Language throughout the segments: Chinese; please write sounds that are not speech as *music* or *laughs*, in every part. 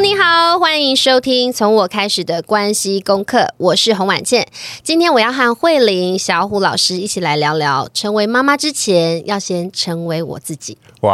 你好，欢迎收听从我开始的关系功课，我是洪婉倩。今天我要和慧玲、小虎老师一起来聊聊，成为妈妈之前要先成为我自己。哇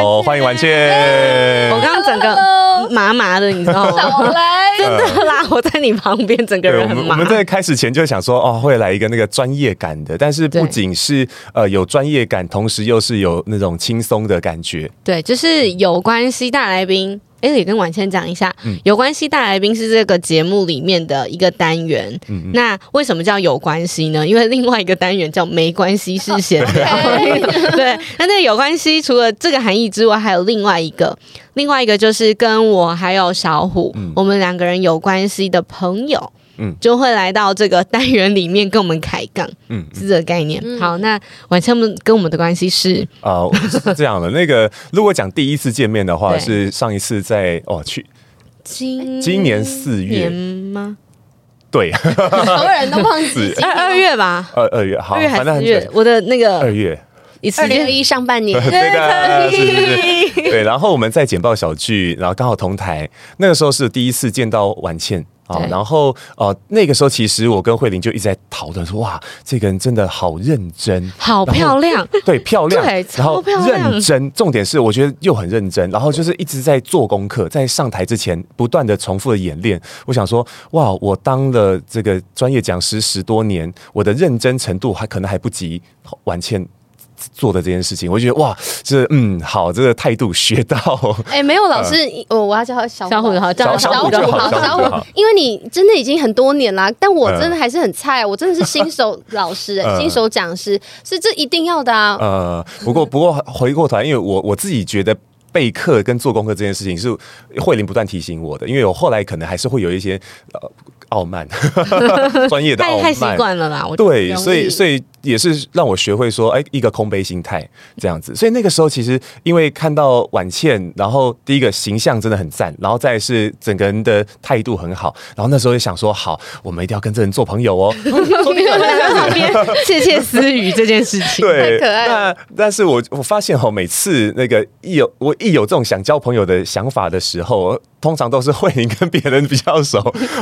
哦，欢迎婉倩！我刚刚整个麻麻的，你知道吗？来，真的啦，我在你旁边，整个人很麻。我们在开始前就想说，哦，会来一个那个专业感的，但是不仅是呃有专业感，同时又是有那种轻松的感觉。对，就是有关系大来宾。哎，也跟婉倩讲一下，嗯、有关系大来宾是这个节目里面的一个单元。嗯嗯，那为什么叫有关系呢？因为另外一个单元叫没关系是闲聊。*laughs* 对，那那个有关系除了这个含义之外，还有另外一个，另外一个就是跟我还有小虎，嗯、我们两个人有关系的朋友。嗯，就会来到这个单元里面跟我们开杠，嗯，是这个概念。嗯、好，那婉倩跟我们的关系是啊、呃，是这样的。那个如果讲第一次见面的话，是上一次在哦去今今年四月吗？对，所有人都忘记二二月吧？二二月好，二月还是月？我的那个二月，二零二一上半年，*laughs* 对的，*laughs* 是是是，对。然后我们在简报小聚，然后刚好同台，那个时候是第一次见到婉倩。好，然后呃，那个时候其实我跟慧玲就一直在讨论说，哇，这个人真的好认真，好漂亮，对，漂亮，*laughs* 对，然后认真，重点是我觉得又很认真，然后就是一直在做功课，在上台之前不断的重复的演练。我想说，哇，我当了这个专业讲师十多年，我的认真程度还可能还不及婉倩。做的这件事情，我觉得哇，这嗯好，这个态度学到。*laughs* 哎，没有老师，我我要叫他小虎好，叫小虎就好，小虎，因为你真的已经很多年啦，但我真的还是很菜，我真的是新手老师，*laughs* 新手讲师，是这一定要的啊。呃，不过不过回过头来，因为我我自己觉得备课跟做功课这件事情是慧玲不断提醒我的，因为我后来可能还是会有一些呃。傲慢，*laughs* 专业的傲慢，太习惯了啦。对，所以所以也是让我学会说，哎，一个空杯心态这样子。所以那个时候其实因为看到婉倩，然后第一个形象真的很赞，然后再是整个人的态度很好，然后那时候就想说，好，我们一定要跟这人做朋友哦。*laughs* 窃窃私语这件事情，对，太可爱。那但是我我发现哈，每次那个一有我一有这种想交朋友的想法的时候。通常都是慧玲跟别人比较熟，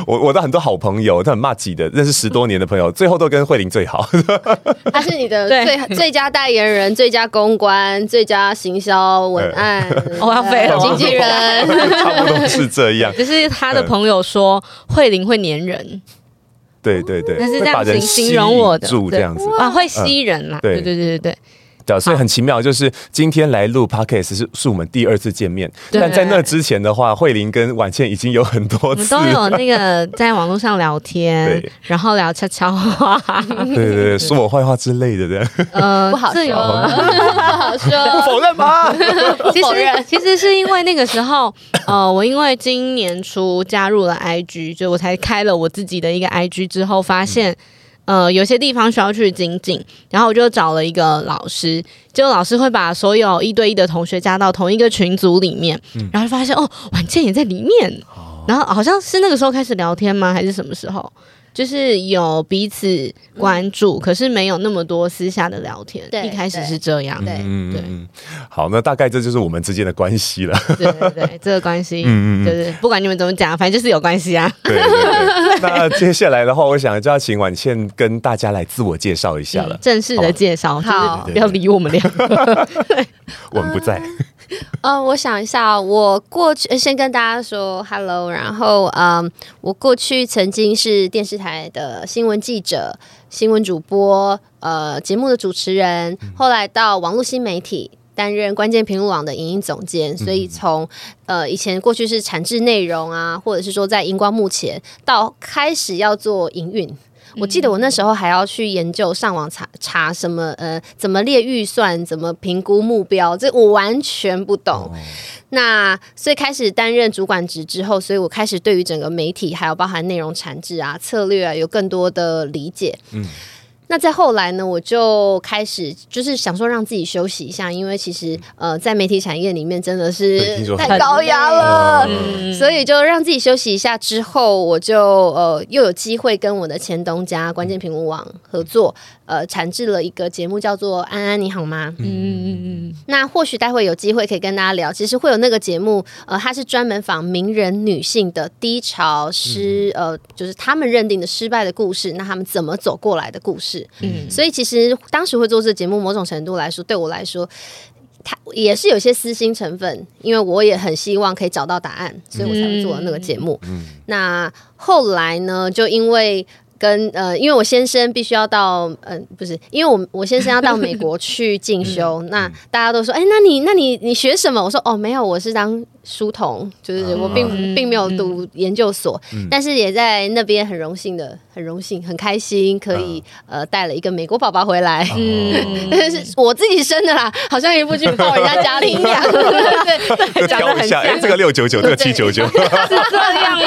我我的很多好朋友，他很骂己的，认识十多年的朋友，最后都跟慧玲最好。他是你的最最佳代言人、最佳公关、最佳行销文案，*laughs* 我要飞了，经纪人，差不多是这样。*laughs* 只是他的朋友说慧玲会粘人，对对对，那是这样形容我的，住这样子啊，会吸人啦，对对对对对。所以很奇妙，就是今天来录 Podcast 是是我们第二次见面，但在那之前的话，慧玲跟婉倩已经有很多次，我们都有那个在网络上聊天，*laughs* 然后聊悄悄话，对对对，说我坏话之类的。这样，*laughs* 呃，不好说，*laughs* 不好说，不否认吗？其实其实是因为那个时候，呃，我因为今年初加入了 IG，就我才开了我自己的一个 IG 之后，发现。呃，有些地方需要去精进，然后我就找了一个老师，结果老师会把所有一对一的同学加到同一个群组里面，嗯、然后发现哦，婉倩也在里面，哦、然后好像是那个时候开始聊天吗？还是什么时候？就是有彼此关注，嗯、可是没有那么多私下的聊天。对，一开始是这样。对，嗯对。好，那大概这就是我们之间的关系了。对对对，这个关系，*laughs* 嗯嗯，就是不管你们怎么讲，反正就是有关系啊。对，对，对。*laughs* 那接下来的话，我想就要请婉倩跟大家来自我介绍一下了。嗯、正式的介绍，好，不要理我们两个。对，我们不在。*laughs* 呃，我想一下，我过去先跟大家说 hello，然后嗯，我过去曾经是电视台的新闻记者、新闻主播，呃，节目的主持人，后来到网络新媒体担任关键评论网的影音总监，所以从呃以前过去是产制内容啊，或者是说在荧光幕前，到开始要做营运。我记得我那时候还要去研究上网查查什么呃，怎么列预算，怎么评估目标，这我完全不懂。哦、那所以开始担任主管职之后，所以我开始对于整个媒体还有包含内容产制啊、策略啊，有更多的理解。嗯。那再后来呢，我就开始就是想说让自己休息一下，因为其实呃，在媒体产业里面真的是太高压了，所以就让自己休息一下。之后我就呃又有机会跟我的前东家关键评论网合作。呃，产制了一个节目，叫做《安安你好吗》。嗯嗯嗯。那或许待会有机会可以跟大家聊。其实会有那个节目，呃，它是专门访名人女性的低潮失，呃，就是他们认定的失败的故事，那他们怎么走过来的故事。嗯。所以其实当时会做这个节目，某种程度来说，对我来说，他也是有些私心成分，因为我也很希望可以找到答案，所以我才会做那个节目。嗯。那后来呢，就因为。跟呃，因为我先生必须要到，嗯、呃，不是，因为我我先生要到美国去进修，那大家都说，哎，那你那你你学什么？我说，哦，没有，我是当。书童就是我并，并并没有读研究所，嗯、但是也在那边很荣幸的，很荣幸，很开心，可以、嗯、呃带了一个美国宝宝回来，嗯，但 *laughs* 是我自己生的啦，好像一部剧抱人家家里一样，*laughs* 对，长得很像，哎，这个六九九，这个七九九，*laughs* 是这样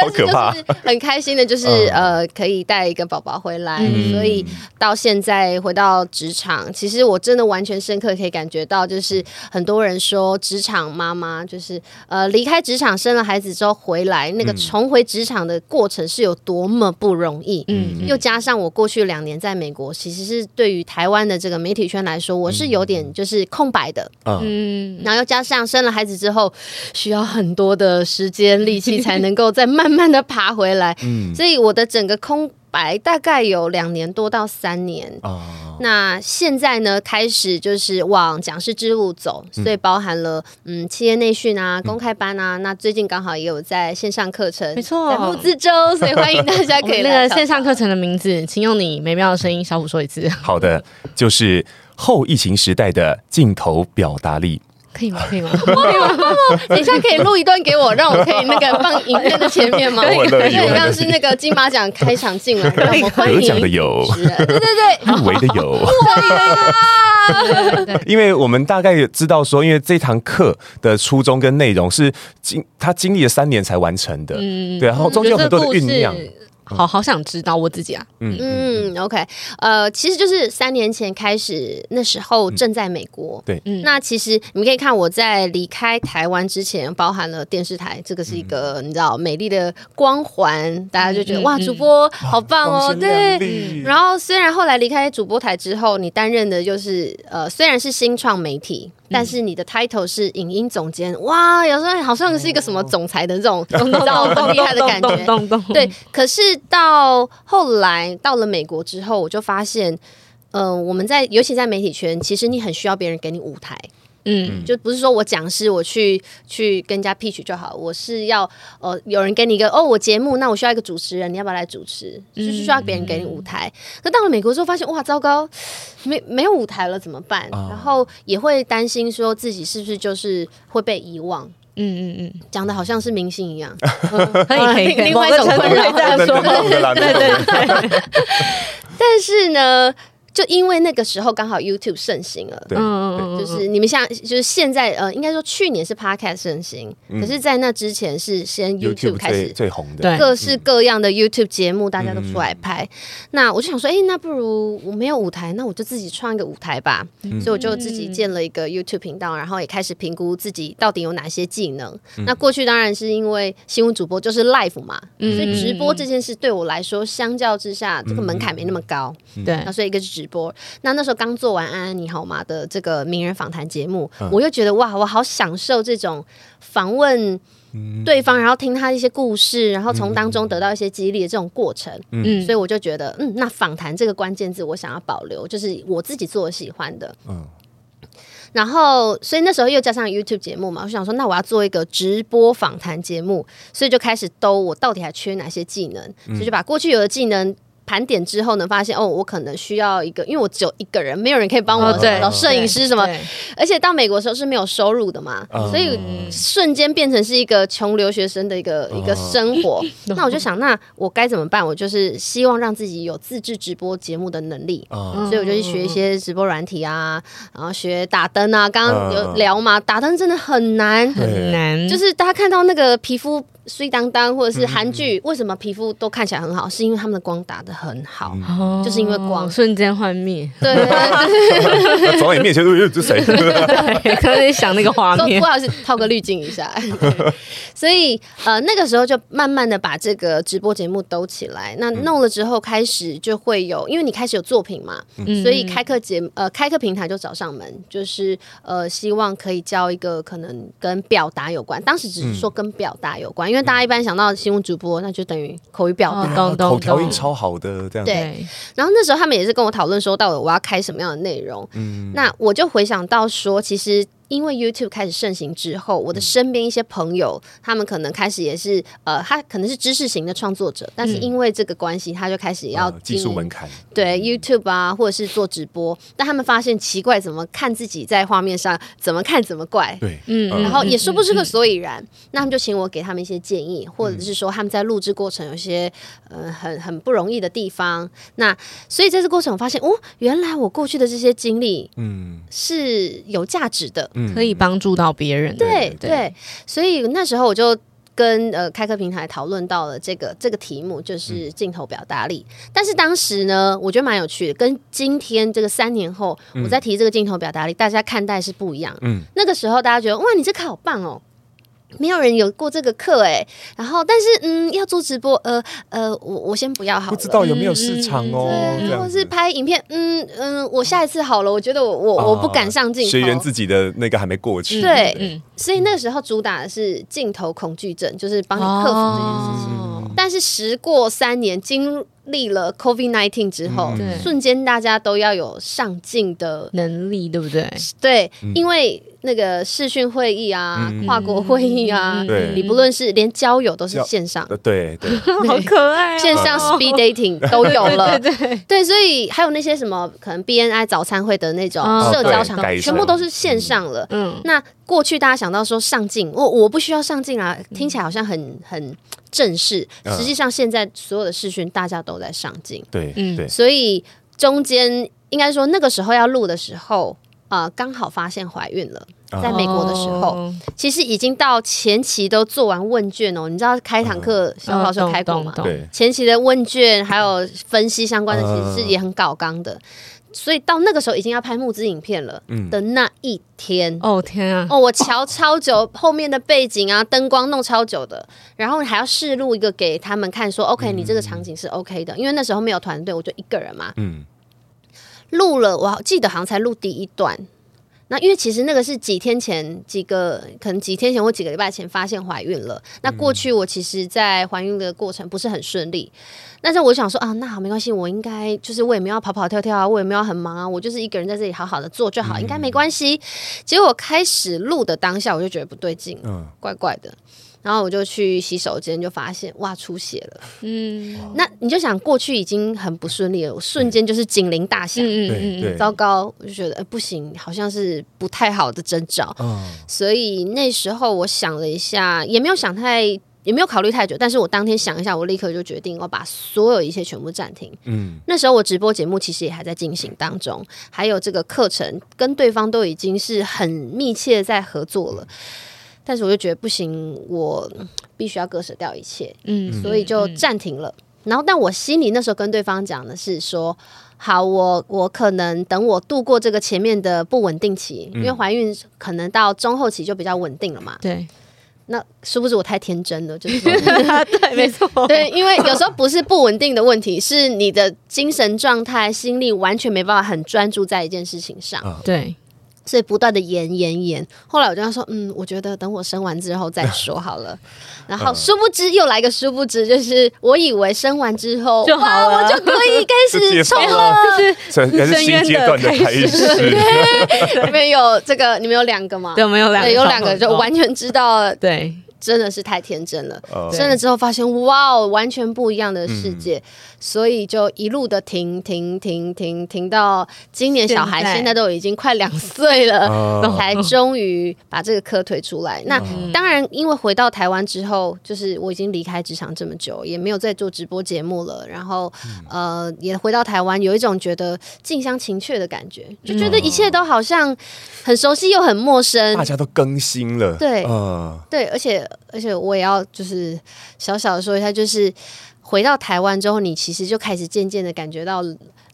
好可怕，很开心的，就是呃可以带一个宝宝回来，嗯、所以到现在回到职场，其实我真的完全深刻可以感觉到，就是很多人说职场。妈妈就是呃离开职场生了孩子之后回来，那个重回职场的过程是有多么不容易。嗯，又加上我过去两年在美国，其实是对于台湾的这个媒体圈来说，我是有点就是空白的。嗯，然后又加上生了孩子之后，需要很多的时间力气才能够再慢慢的爬回来。嗯，所以我的整个空白大概有两年多到三年。哦。那现在呢，开始就是往讲师之路走，所以包含了嗯企业内训啊、公开班啊。嗯、那最近刚好也有在线上课程，没错，在木之舟，所以欢迎大家 *laughs* 可以来。那个线上课程的名字，请用你美妙的声音，小虎说一次。好的，就是后疫情时代的镜头表达力。可以吗？*laughs* 可以吗？可以吗？等一下可以录一段给我，让我可以那个放影片的前面吗？*laughs* 对对对，像是那个金马奖开场进来，*laughs* 得奖的有，对对对，入围的有，因为我们大概也知道说，因为这堂课的初衷跟内容是经他经历了三年才完成的，嗯，对，然后中间有很多的酝酿。好好想知道我自己啊，嗯嗯，OK，呃，其实就是三年前开始，那时候正在美国，对，嗯，那其实你们可以看我在离开台湾之前，包含了电视台，这个是一个你知道美丽的光环，大家就觉得哇，主播好棒哦，对，然后虽然后来离开主播台之后，你担任的就是呃，虽然是新创媒体。但是你的 title 是影音总监，哇，有时候好像是一个什么总裁的这种，你知道很厉害的感觉。对，可是到后来到了美国之后，我就发现，嗯、呃，我们在尤其在媒体圈，其实你很需要别人给你舞台。嗯，就不是说我讲师，我去去跟人家 pitch 就好，我是要呃有人给你一个哦，我节目，那我需要一个主持人，你要不要来主持？就是需要别人给你舞台。那、嗯、到了美国之后，发现哇，糟糕，没没有舞台了，怎么办？哦、然后也会担心说自己是不是就是会被遗忘。嗯嗯嗯，讲的好像是明星一样，*laughs* 可以可以，另外一种 *laughs* 困扰这样说，对 *laughs* 对对。但是呢。就因为那个时候刚好 YouTube 盛行了，对，就是你们像就是现在呃，应该说去年是 Podcast 盛行，可是，在那之前是先 YouTube 开始最红的，各式各样的 YouTube 节目大家都出来拍。那我就想说，哎，那不如我没有舞台，那我就自己创一个舞台吧。所以我就自己建了一个 YouTube 频道，然后也开始评估自己到底有哪些技能。那过去当然是因为新闻主播就是 Live 嘛，所以直播这件事对我来说，相较之下这个门槛没那么高。对，那所以一个是直播。那那时候刚做完《安安你好吗》的这个名人访谈节目，嗯、我又觉得哇，我好享受这种访问对方，嗯、然后听他一些故事，然后从当中得到一些激励的这种过程。嗯，所以我就觉得，嗯，那访谈这个关键字，我想要保留，就是我自己做喜欢的。嗯，然后所以那时候又加上 YouTube 节目嘛，我想说，那我要做一个直播访谈节目，所以就开始兜我到底还缺哪些技能，所以就把过去有的技能。盘点之后呢，发现哦，我可能需要一个，因为我只有一个人，没有人可以帮我找摄影师什么，而且到美国的时候是没有收入的嘛，嗯所以瞬间变成是一个穷留学生的一个、一个生活。*laughs* 那我就想，那我该怎么办？我就是希望让自己有自制直播节目的能力。啊，所以我就去学一些直播软体啊，然后学打灯啊。刚刚有聊嘛，打灯真的很难，很难，就是大家看到那个皮肤水当当，或者是韩剧，为什么皮肤都看起来很好？是因为他们的光打的很好，哦就是因为光瞬间幻灭，对对对 *laughs* 那走到你面前都这谁？*laughs* 对，可以想那个画都面 *laughs* 不，好意思套个滤镜一下。对所以呃那个时候就慢慢的把这个直播节目兜起来。那弄了之后，开始就会有，因为你开始有作品嘛，嗯所以开课节呃开课平台就找上门，就是呃希望可以教一个可能跟表达有关。当时只是说跟表达有关，因为大家一般想到新闻主播，那就等于口语表达。哦懂懂口条音懂超好的，这样。对。对，然后那时候他们也是跟我讨论说，到底我要开什么样的内容。嗯。那我就回想到说，其实因为 YouTube 开始盛行之后，我的身边一些朋友，他们可能开始也是呃，他可能是知识型的创作者，但是因为这个关系，他就开始要呃技术门槛，对 YouTube 啊，或者是做直播，但他们发现奇怪，怎么看自己在画面上，怎么看怎么怪。对，嗯然后也说不出个所以然，那他们就请我给他们一些建议，或者是说他们在录制过程有些呃很很不容易的地方。那所以在这过程我发现，哦，原来我过去的这些经历嗯。是有价值的。嗯可以帮助到别人的，对对，所以那时候我就。跟呃开课平台讨论到了这个这个题目，就是镜头表达力。但是当时呢，我觉得蛮有趣的，跟今天这个三年后我在提这个镜头表达力，大家看待是不一样。嗯那个时候大家觉得哇，你这课好棒哦。没有人有过这个课哎，然后但是嗯，要做直播，呃呃，我我先不要好了，不知道有没有市场哦，对，这样子。或是拍影片，嗯嗯，我下一次好了，我觉得我我、啊我不敢上镜头，学员自己的那个还没过去，对嗯，所以那个时候主打的是镜头恐惧症，就是帮你克服这件事情。哦但是时过三年，经历了 COVID nineteen 之后，对。瞬间大家都要有上镜的能力对不对？对，因为那个视讯会议啊、跨国会议啊，对。你不论是连交友都是线上，呃对对，*laughs* 好可爱哦，线上 speed dating *laughs* 都有了，对对对，所以还有那些什么可能 BNI 早餐会的那种哦社交场全部都是线上了。嗯，那过去大家想到说上镜，我我不需要上镜啊，听起来好像很很正式，嗯。实际上现在所有的视讯大家都在上镜，对嗯。对，所以中间应该说那个时候要录的时候。啊、刚好发现怀孕了，在美国的时候，哦其实已经到前期都做完问卷哦。你知道开堂课小老师有开过吗？懂懂懂对前期的问卷还有分析相关的，其实是也很搞刚的。所以到那个时候已经要拍募资影片了嗯的那一天，哦天啊，哦，我瞧超久，后面的背景啊、灯光弄超久的，然后还要试录一个给他们看说，说 OK，你这个场景是 OK 的，因为那时候没有团队，我就一个人嘛，嗯录了，我记得好像才录第一段。那因为其实那个是几天前，几个可能几天前或几个礼拜前发现怀孕了。那过去我其实，在怀孕的过程不是很顺利，但是我想说啊，那好没关系，我应该就是我也没有要跑跑跳跳啊，我也没有很忙啊，我就是一个人在这里好好的做就好，应该没关系。结果开始录的当下，我就觉得不对劲，嗯怪怪的。然后我就去洗手间，就发现哇出血了。嗯那你就想过去已经很不顺利了，我瞬间就是警铃大响。嗯嗯嗯，糟糕，我就觉得、呃、不行，好像是不太好的征兆。嗯所以那时候我想了一下，也没有想太，也没有考虑太久。但是我当天想一下，我立刻就决定我把所有一切全部暂停。嗯那时候我直播节目其实也还在进行当中，还有这个课程跟对方都已经是很密切在合作了。但是我就觉得不行，我必须要割舍掉一切。嗯所以就暂停了。然后，但我心里那时候跟对方讲的是说，好，我我可能等我度过这个前面的不稳定期，因为怀孕可能到中后期就比较稳定了嘛。对那殊不知我太天真了，就是说 *laughs* 对，没错，对，因为有时候不是不稳定的问题，是你的精神状态、心力完全没办法很专注在一件事情上。对，所以不断的延延延，后来我就跟他说，嗯，我觉得等我生完之后再 *laughs* 说好了。然后殊不知又来个殊不知，就是我以为生完之后就好了我就可以 *laughs* 开始冲了。这应该是新阶段的开始，*laughs* 你们有这个，你们有两个吗？对，我们有两个，对，有两个就完全知道对，真的是太天真了。呃生了之后发现，哇哦，完全不一样的世界，嗯、所以就一路的停停停停停到今年，小孩现在。都已经快两岁了，呃、才终于把这个课推出来。那、嗯、当然，因为回到台湾之后，就是我已经离开职场这么久，也没有再做直播节目了，然后、嗯、呃，也回到台湾，有一种觉得近乡情怯的感觉，就觉得一切都好像很熟悉又很陌生。大家都更新了，对，呃、对，而且而且我也要就是小小的说一下，就是回到台湾之后，你其实就开始渐渐的感觉到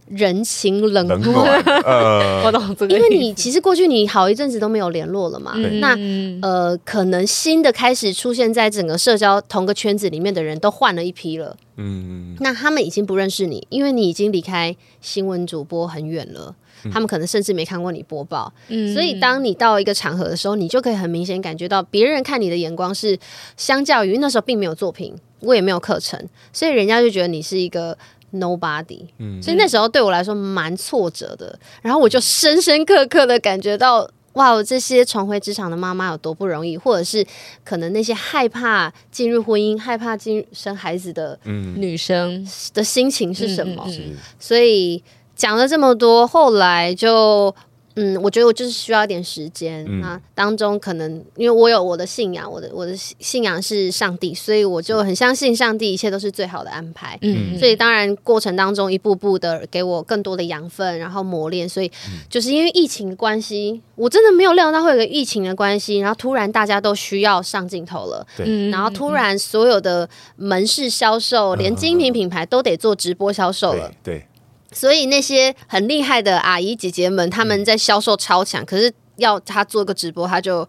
人情冷暖。*laughs* 呃、*laughs* 我懂这个，因为你其实过去你好一阵子都没有联络了嘛，对那呃，可能新的开始出现在整个社交同个圈子里面的人都换了一批了，嗯，那他们已经不认识你，因为你已经离开新闻主播很远了。他们可能甚至没看过你播报，嗯，所以当你到一个场合的时候，你就可以很明显感觉到别人看你的眼光是相较于那时候并没有作品，我也没有课程，所以人家就觉得你是一个 nobody，嗯，所以那时候对我来说蛮挫折的。然后我就深深刻刻的感觉到，哇，这些重回职场的妈妈有多不容易，或者是可能那些害怕进入婚姻、害怕进生孩子的女生。的心情是什么？嗯嗯所以。讲了这么多，后来就嗯，我觉得我就是需要一点时间。嗯、那当中可能因为我有我的信仰，我的我的信仰是上帝，所以我就很相信上帝，一切都是最好的安排。嗯，所以当然过程当中一步步的给我更多的养分，然后磨练。所以就是因为疫情的关系，我真的没有料到会有个疫情的关系，然后突然大家都需要上镜头了。对，然后突然所有的门市销售，连精品品牌都得做直播销售了。对。对所以那些很厉害的阿姨姐姐们，他们在销售超强，可是要他做个直播，他就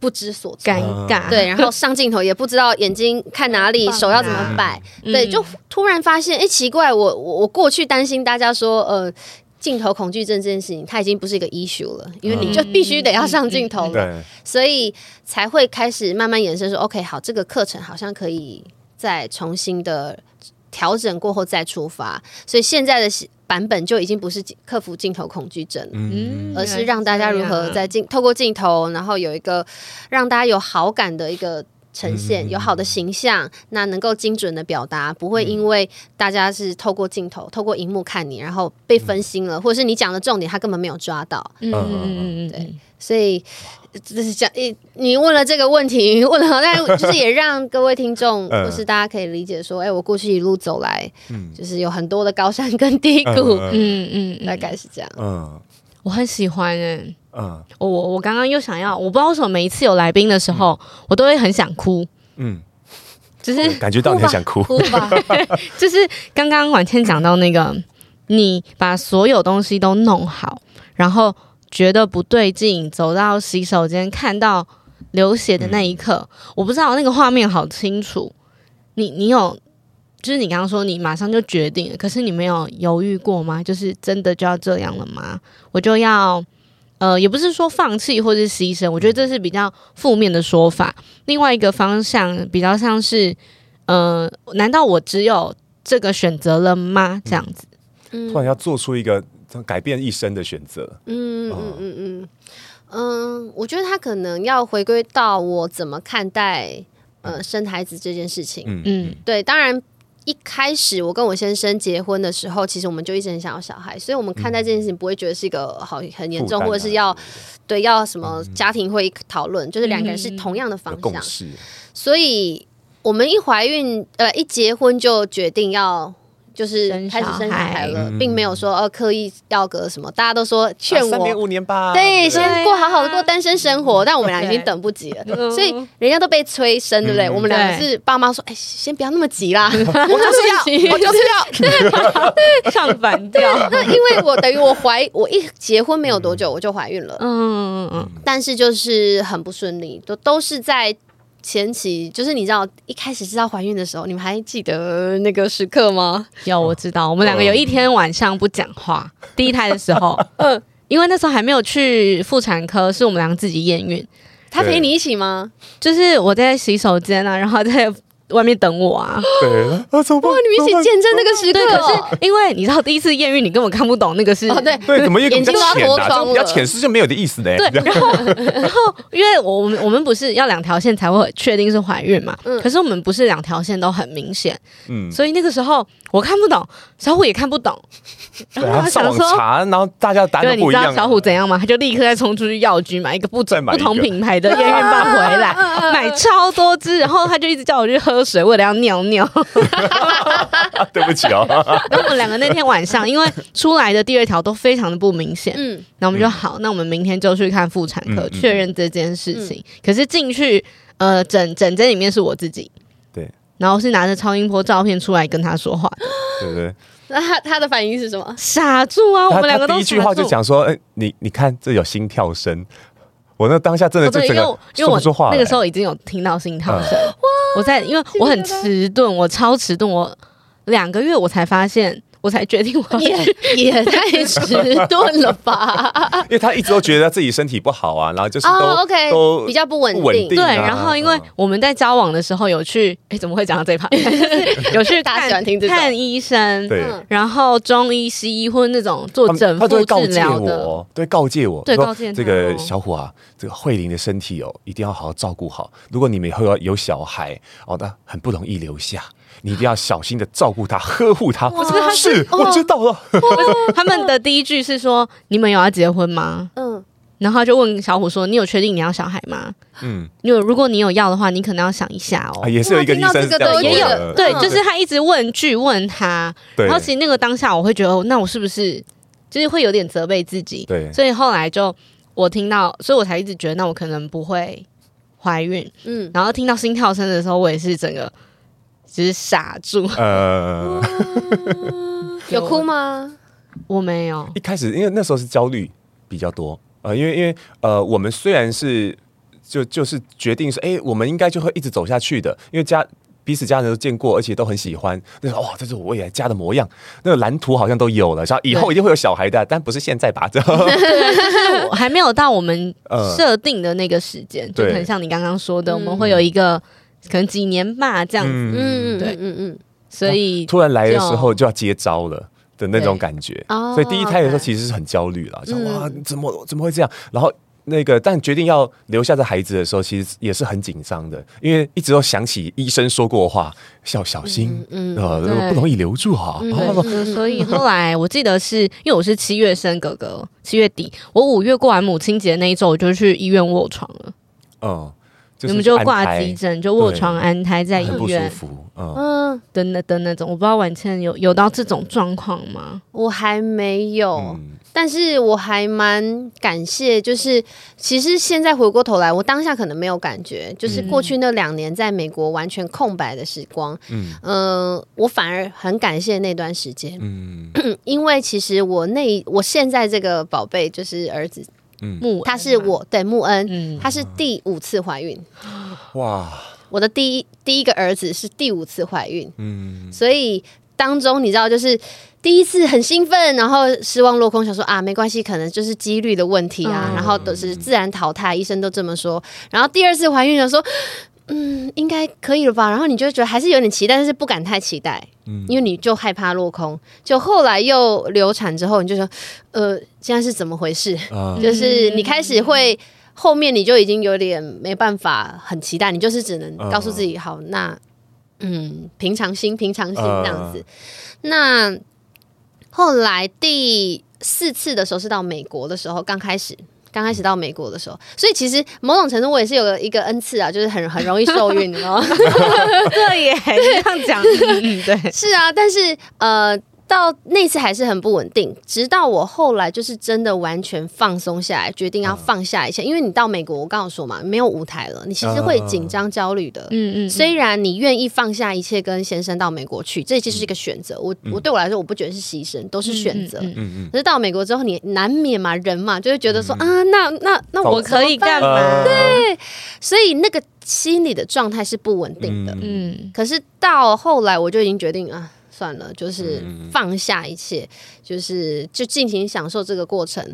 不知所措，尴尬。对，然后上镜头也不知道眼睛看哪里，手要怎么摆。对，就突然发现，哎，奇怪，我我我过去担心大家说，呃，镜头恐惧症这件事情，它已经不是一个 issue 了，因为你就必须得要上镜头了，所以才会开始慢慢延伸说，OK，好，这个课程好像可以再重新的调整过后再出发，所以现在的。版本就已经不是克服镜头恐惧症，嗯，而是让大家如何在镜透过镜头，然后有一个让大家有好感的一个呈现，嗯、有好的形象，那能够精准的表达，不会因为大家是透过镜头、透过荧幕看你，然后被分心了，或者是你讲的重点他根本没有抓到，嗯嗯嗯嗯，对，所以。这是讲，你你问了这个问题，问了，但就是也让各位听众或是大家可以理解说，哎、欸，我过去一路走来，嗯，就是有很多的高山跟低谷，嗯嗯，嗯，*laughs* 大概是这样，嗯，我很喜欢哎，嗯，我我刚刚又想要，我不知道为什么每一次有来宾的时候，嗯、我都会很想哭，嗯，就是感觉到你很想哭，哭吧，*laughs* 就是刚刚婉倩讲到那个，你把所有东西都弄好，然后。觉得不对劲，走到洗手间看到流血的那一刻，嗯、我不知道那个画面好清楚。你你有，就是你刚刚说你马上就决定了，可是你没有犹豫过吗？就是真的就要这样了吗？我就要，呃，也不是说放弃或是牺牲，我觉得这是比较负面的说法。另外一个方向比较像是，呃，难道我只有这个选择了吗？这样子，嗯、突然要做出一个。改变一生的选择。嗯嗯嗯嗯嗯，我觉得他可能要回归到我怎么看待呃生孩子这件事情。嗯嗯，对，当然一开始我跟我先生结婚的时候，其实我们就一直很想要小孩，所以我们看待这件事情不会觉得是一个好很严重，或者是要对要什么家庭会议讨论，就是两个人是同样的方向。所以我们一怀孕呃一结婚就决定要。就是开始生小孩了，并没有说呃刻意要个什么，大家都说劝我三年五年吧，对，先过好好的过单身生活。但我们俩已经等不及了，*laughs* 所以人家都被催生，对不对？我们俩是爸妈说，哎，先不要那么急啦，*laughs* 我就是要，*laughs* 我就是要对。唱反调。那因为我等于我怀我一结婚没有多久我就怀孕了，嗯嗯嗯，但是就是很不顺利，都都是在。前期就是你知道一开始知道怀孕的时候，你们还记得那个时刻吗？有，我知道，我们两个有一天晚上不讲话，*laughs* 第一胎的时候，*laughs* 嗯，因为那时候还没有去妇产科，是我们两个自己验孕。他陪你一起吗？就是我在洗手间啊，然后在外面等我啊。对啊，怎么办？哇，你们一起见证那个时刻对，可哦。是因为你知道第一次验孕，你根本看不懂那个是哦，对，对，怎么眼睛都要？脱窗了这个比较浅是就没有的意思的。对，然后 *laughs* 然后因为我们我们不是要两条线才会确定是怀孕嘛，嗯可是我们不是两条线都很明显，嗯，所以那个时候我看不懂，小虎也看不懂，*laughs* 然后想说。查，然后大家答案对，你知道都不一样。小虎怎样吗？他就立刻再冲出去药局买一个不不同品牌的验孕棒回来，*laughs* 买超多支，然后他就一直叫我去喝水，为了要尿尿。啊 *laughs* 对不起哦，然后我们两个那天晚上，因为出来的第二条都非常的不明显，嗯，那我们就好，那我们明天就去看妇产科确认这件事情。可是进去呃诊诊间里面是我自己，对然后是拿着超音波照片出来跟他说话的，对不对？那他他的反应是什么？傻住啊！我们两个都第一句话就讲说：“哎，你你看这有心跳声。”我那当下真的哦，对，就整个因为我因为说不出话那个时候已经有听到心跳声，嗯我在因为我很迟钝，我超迟钝，我两个月我才发现，我才决定我也也太迟钝了吧？*laughs* 因为他一直都觉得自己身体不好啊，然后就是都、哦，OK，都比较不稳定对，不稳定啊然后因为嗯我们在交往的时候有去，哎，怎么会讲到这一趴？*laughs* 有去大家看喜欢听这种看医生，对。嗯然后中医、西医或者那种做整他都会告诫复治疗的，我，都会告诫我，对告诫他这个哦小虎啊，这个慧玲的身体哦，一定要好好照顾好。如果你们以后要有小孩哦，那很不容易留下，你一定要小心的照顾他、呵护他。我说是，我知道了。他们的第一句是说：“你们有要结婚吗嗯，？”然后就问小虎说：“你有确定你要小孩吗？嗯，你有，如果你有要的话，你可能要想一下哦。啊也是有一个医生是这样说哇听到这个都也有，对，嗯就是他一直问句问他，对然后其实那个当下我会觉得，哦那我是不是就是会有点责备自己？对所以后来就我听到，所以我才一直觉得，那我可能不会怀孕。嗯，然后听到心跳声的时候，我也是整个只是傻住，呃，*laughs* 有哭吗？我没有。一开始因为那时候是焦虑比较多，呃，因为因为呃，我们虽然是就就是决定说，哎，我们应该就会一直走下去的，因为家彼此家人都见过，而且都很喜欢，那时候哇，这是我未来家的模样，那个蓝图好像都有了，像以后一定会有小孩的，但不是现在吧？这 *laughs* 还没有到我们呃。设定的那个时间，就很像你刚刚说的，嗯。我们会有一个可能几年吧这样。子，嗯，嗯对。嗯嗯所以突然来的时候就要接招了。的那种感觉，哦所以第一胎的时候其实是很焦虑了，想嗯哇怎么怎么会这样？然后那个但决定要留下这孩子的时候，其实也是很紧张的，因为一直都想起医生说过的话，要小心，嗯呃不容易留住哈。嗯哦对，*laughs* 所以后来我记得是因为我是七月生哥哥，七月底，我五月过完母亲节那一周，我就去医院卧床了，嗯，你们就挂急诊，就卧床安胎在医很不舒院服，嗯，嗯，的那的那种，我不知道婉倩有有到这种状况吗？我还没有。嗯。但是我还蛮感谢，就是其实现在回过头来，我当下可能没有感觉，就是过去那两年在美国完全空白的时光，嗯。呃、我反而很感谢那段时间，嗯。*clears throat* 因为其实我那我现在这个宝贝就是儿子，嗯，木他是我对穆恩，嗯。他是第五次怀孕，哇，我的第一第一个儿子是第五次怀孕，嗯。所以当中你知道，就是第一次很兴奋，然后失望落空，想说啊，没关系，可能就是几率的问题啊，嗯。然后都是自然淘汰，医生都这么说。然后第二次怀孕的时候，嗯，应该可以了吧？然后你就觉得还是有点期待，但是不敢太期待，嗯因为你就害怕落空。就后来又流产之后，你就说，呃，现在是怎么回事？啊就是你开始会。后面你就已经有点没办法很期待，你就是只能告诉自己，好，那嗯，平常心，平常心这样子。那后来第四次的时候是到美国的时候，刚开始，刚开始到美国的时候，所以其实某种程度我也是有个一个恩赐啊，就是很很容易受孕，哦。*laughs* 对耶，你这样讲，嗯嗯对，是啊，但是呃。到那次还是很不稳定，直到我后来就是真的完全放松下来，决定要放下一切。因为你到美国，我刚刚说嘛，没有舞台了，你其实会紧张、焦虑的。嗯嗯，虽然你愿意放下一切跟先生到美国去，这其实是一个选择。我我对我来说，我不觉得是牺牲，都是选择。可是到美国之后，你难免嘛，人嘛，就会觉得说、啊，那那那我我可以干嘛？对，所以那个心理的状态是不稳定的。嗯嗯可是到后来，我就已经决定啊，算了，就是嗯放下一切，就是就尽情享受这个过程。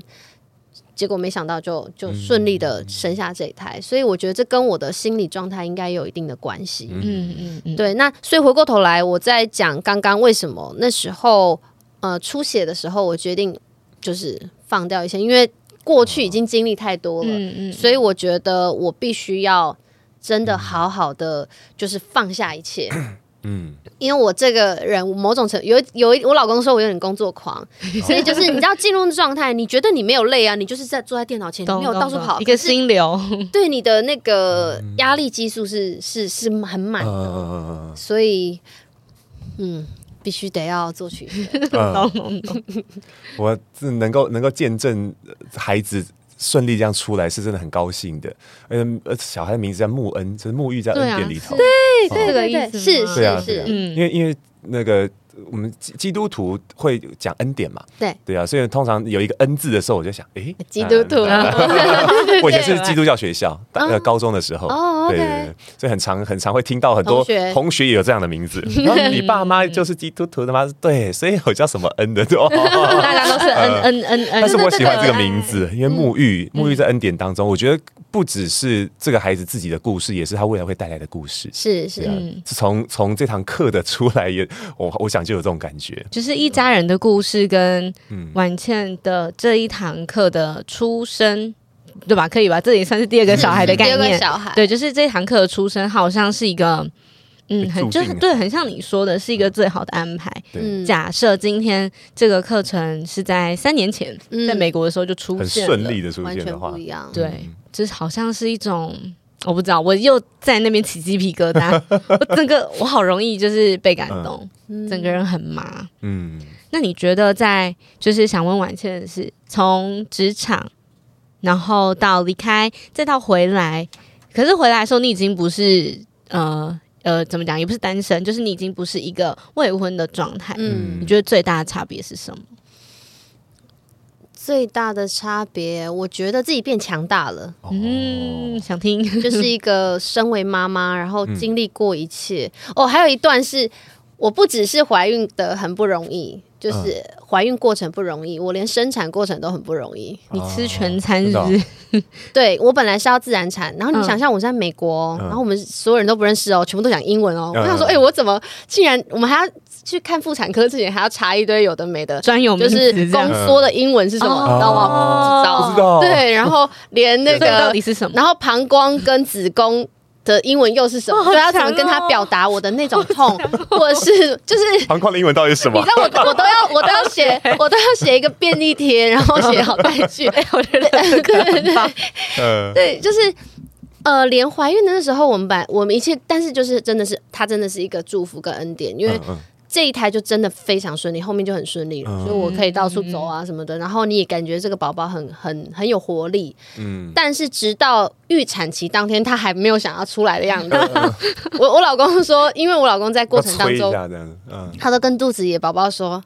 结果没想到就就顺利的生下这一胎，所以我觉得这跟我的心理状态应该有一定的关系。嗯嗯嗯，对。那所以回过头来，我在讲刚刚为什么那时候呃出血的时候，我决定就是放掉一些，因为过去已经经历太多了，嗯嗯，所以我觉得我必须要真的好好的就是放下一切。嗯，因为我这个人某种程有有一，我老公说我有点工作狂，*laughs* 所以就是你知道进入状态，你觉得你没有累啊，你就是在坐在电脑前，你没有到处跑，一个心流，对你的那个压力激素是是是很满的，嗯、所以嗯，必须得要做取舍。*laughs* 嗯、我是能够能够见证孩子。顺利这样出来是真的很高兴的，嗯，而小孩的名字叫沐恩，就是沐浴在恩典里头，对对，这个意思是是是，嗯，因为因为那个。我们基督徒会讲恩典嘛？对对啊，所以通常有一个恩字的时候，我就想，哎，基督徒。我以前是基督教学校，呃，高中的时候，哦，对对对，所以很常很常会听到很多同学也有这样的名字。然后你爸妈就是基督徒的吗？对，所以我叫什么恩的，大家都是恩恩恩恩。但是我喜欢这个名字，因为沐浴沐浴在恩典当中，我觉得不只是这个孩子自己的故事，也是他未来会带来的故事。是是，从从这堂课的出来，也我我想就有这种感觉，就是一家人的故事跟婉倩的这一堂课的出生，对吧？可以吧？这也算是第二个小孩的概念。小孩，对，就是这堂课的出生，好像是一个，嗯，很就是对，很像你说的，是一个最好的安排。嗯，假设今天这个课程是在三年前在美国的时候就出现，很顺利的出现的话，不一样。对，就是好像是一种。我不知道，我又在那边起鸡皮疙瘩。*laughs* 我整个我好容易就是被感动，嗯、整个人很麻。嗯，那你觉得在就是想问婉倩的是，从职场然后到离开，再到回来，可是回来的时候你已经不是呃呃怎么讲，也不是单身，就是你已经不是一个未婚的状态。嗯，你觉得最大的差别是什么？最大的差别，我觉得自己变强大了。嗯，想听，*laughs* 就是一个身为妈妈，然后经历过一切。嗯、哦，还有一段是，我不只是怀孕的很不容易，就是怀孕过程不容易，我连生产过程都很不容易。你吃全餐是不是？哦、*laughs* 对，我本来是要自然产，然后你想象我在美国，嗯、然后我们所有人都不认识哦，全部都讲英文哦。嗯、我想说，哎、欸，我怎么竟然我们还要？去看妇产科之前还要查一堆有的没的专有名词，就是宫缩的英文是什么？你知道吗？不知道。对，然后连那个到底是什么？然后膀胱跟子宫的英文又是什么？所以要怎么跟他表达我的那种痛，*laughs* 或者是就是膀胱的英文到底是什么？你知道我我都要我都要写 *laughs* 我都要写一个便利贴，然后写好带去。哎，我觉得对对对，嗯，对，就是呃，连怀孕的那时候，我们把我们一切，但是就是真的是，它真的是一个祝福跟恩典，因为。这一胎就真的非常顺利，后面就很顺利了，嗯、所以我可以到处走啊什么的。然后你也感觉这个宝宝很很很有活力，嗯。但是直到预产期当天，他还没有想要出来的样子。嗯、*laughs* 我我老公说，因为我老公在过程当中，嗯、他都跟肚子里的宝宝说。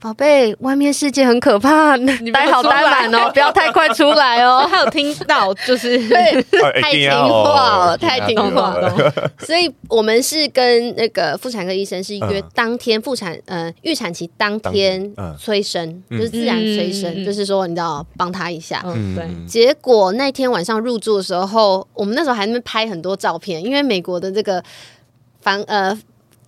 宝贝，外面世界很可怕，*laughs* 你待好待满哦，*laughs* 不要太快出来哦。他有听到，就是 *laughs* 对，太听话了，太听话了。所以我们是跟那个妇产科医生是约当天妇产，呃，预产期当天催生，就是自然催生，就是说你知道帮他一下。嗯，对。结果那天晚上入住的时候，我们那时候还在那边拍很多照片，因为美国的这个房呃。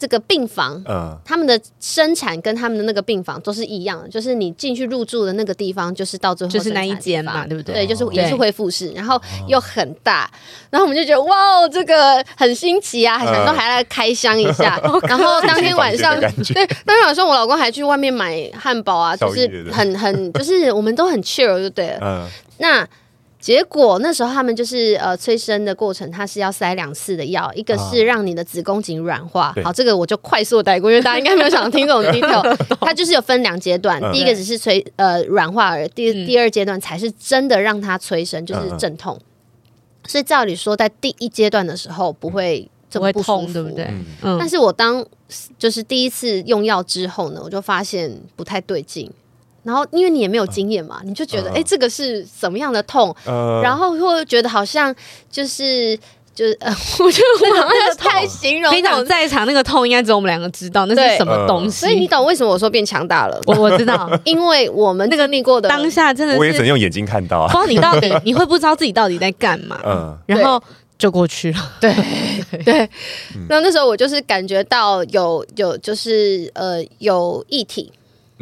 这个病房，嗯，他们的生产跟他们的那个病房都是一样的，就是你进去入住的那个地方，就是到最后就是那一间嘛，对不对？对，就是也是恢复室，然后又很大，然后我们就觉得哇，这个很新奇啊，还想说还来开箱一下。*laughs* 然后当天晚上，对，当天晚上我老公还去外面买汉堡啊，就是很很，就是我们都很 chill 就对了。嗯，那。结果那时候他们就是呃催生的过程，它是要塞两次的药，一个是让你的子宫颈软化。好，这个我就快速带过，因为大家应该没有想听这种 *laughs* detail。它就是有分两阶段，第一个只是催呃软化而已，第第二阶段才是真的让它催生，就是阵痛。所以照理说，在第一阶段的时候不会这么不痛，对不对？嗯。但是我当就是第一次用药之后呢，我就发现不太对劲。然后，因为你也没有经验嘛，你就觉得，哎，这个是什么样的痛？然后会觉得好像就是就是呃，*laughs* 我觉得我好像太形容跟你讲，在场那个痛应该只有我们两个知道那是什么东西。所以你懂为什么我说变强大了？我我知道，*laughs* 因为我们那个经历过的当下真的是，我也只能用眼睛看到啊。不知道你到底 *laughs* 你会不知道自己到底在干嘛，嗯，然后就过去了。对对，那那时候我就是感觉到有有就是呃有液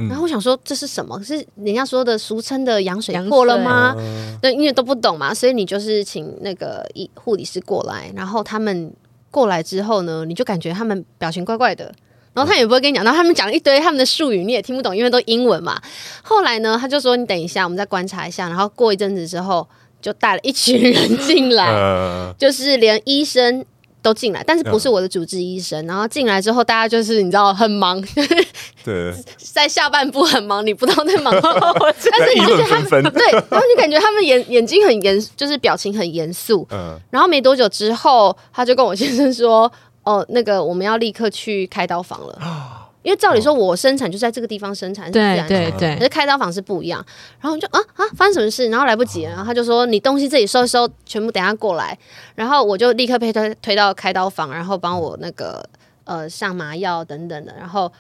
体。然后我想说这是什么？是人家说的俗称的羊水破了吗？那因为都不懂嘛，所以你就是请那个医护理师过来，然后他们过来之后呢，你就感觉他们表情怪怪的，然后他也不会跟你讲，然后他们讲了一堆他们的术语，你也听不懂，因为都英文嘛。后来呢，他就说你等一下，我们再观察一下，然后过一阵子之后，就带了一群人进来，就是连医生。都进来，但是不是我的主治医生。嗯、然后进来之后，大家就是你知道很忙，*laughs* *laughs* 对，在下半部很忙，你不知道在忙什么。*laughs* 但是你就觉得他们对，然后你感觉他们眼眼睛很严，就是表情很严肃。嗯。然后没多久之后，他就跟我先生说：“哦，那个我们要立刻去开刀房了。*gasps* ”因为照理说，我生产就在这个地方生产，对对对，可是开刀房是不一样。然后就啊啊，发生什么事？然后来不及了，然后他就说：“你东西自己收一收，全部等下过来。”然后我就立刻被推推到开刀房，然后帮我那个呃上麻药等等的，然后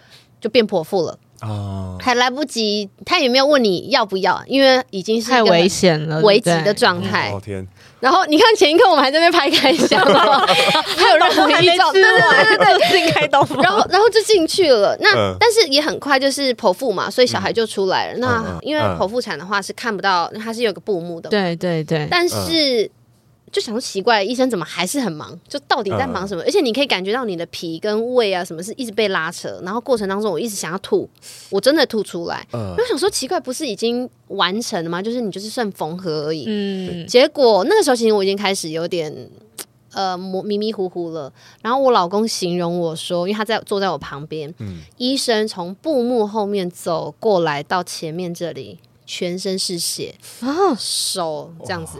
就变剖腹了。哦，还来不及，他也没有问你要不要，因为已经是太危险了，危急的状态。哦天！然后你看前一刻我们还在那边拍开箱，*laughs* 还有任何异状，对对对对，进开刀房，然后然后就进去了。那、嗯、但是也很快就是剖腹嘛，所以小孩就出来了。嗯、那因为剖腹产的话是看不到，它是有个布幕的，对对对，但是。嗯就想说奇怪，医生怎么还是很忙？就到底在忙什么？嗯、而且你可以感觉到你的皮跟胃啊什么是一直被拉扯，然后过程当中我一直想要吐，我真的吐出来。嗯、我想说奇怪，不是已经完成了吗？就是你就是剩缝合而已。嗯，结果那个时候其实我已经开始有点呃迷迷糊糊了。然后我老公形容我说，因为他在坐在我旁边，嗯、医生从布幕后面走过来到前面这里，全身是血啊，手这样子。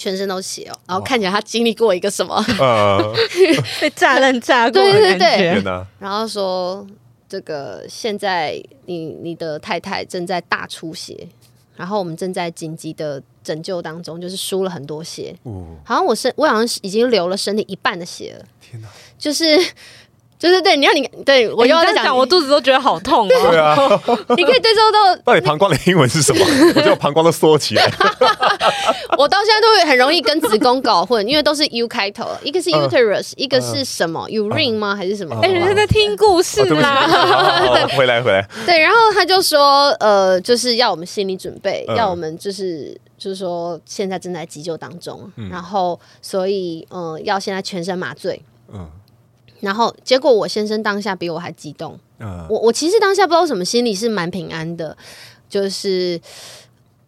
全身都血哦，然后看起来他经历过一个什么，呃、*laughs* 被炸弹炸过，对对对，然后说这个现在你你的太太正在大出血，然后我们正在紧急的拯救当中，就是输了很多血，哦、好像我身我好像已经流了身体一半的血了，天哪，就是。就是对，你要你对我又要在讲，我肚子都觉得好痛。对啊，*laughs* 你可以对照到到底膀胱的英文是什么？*laughs* 我觉得膀胱都缩起来。*laughs* 我到现在都会很容易跟子宫搞混，因为都是 U 开头，一个是 uterus，一个是什么 urine 吗？还是什么？哎，人家在听故事啦。回来回来。对，然后他就说，呃，就是要我们心理准备，要我们就是就是说现在正在急救当中，然后所以嗯，要现在全身麻醉。嗯。然后结果，我先生当下比我还激动。Uh, 我我其实当下不知道什么心理是蛮平安的，就是。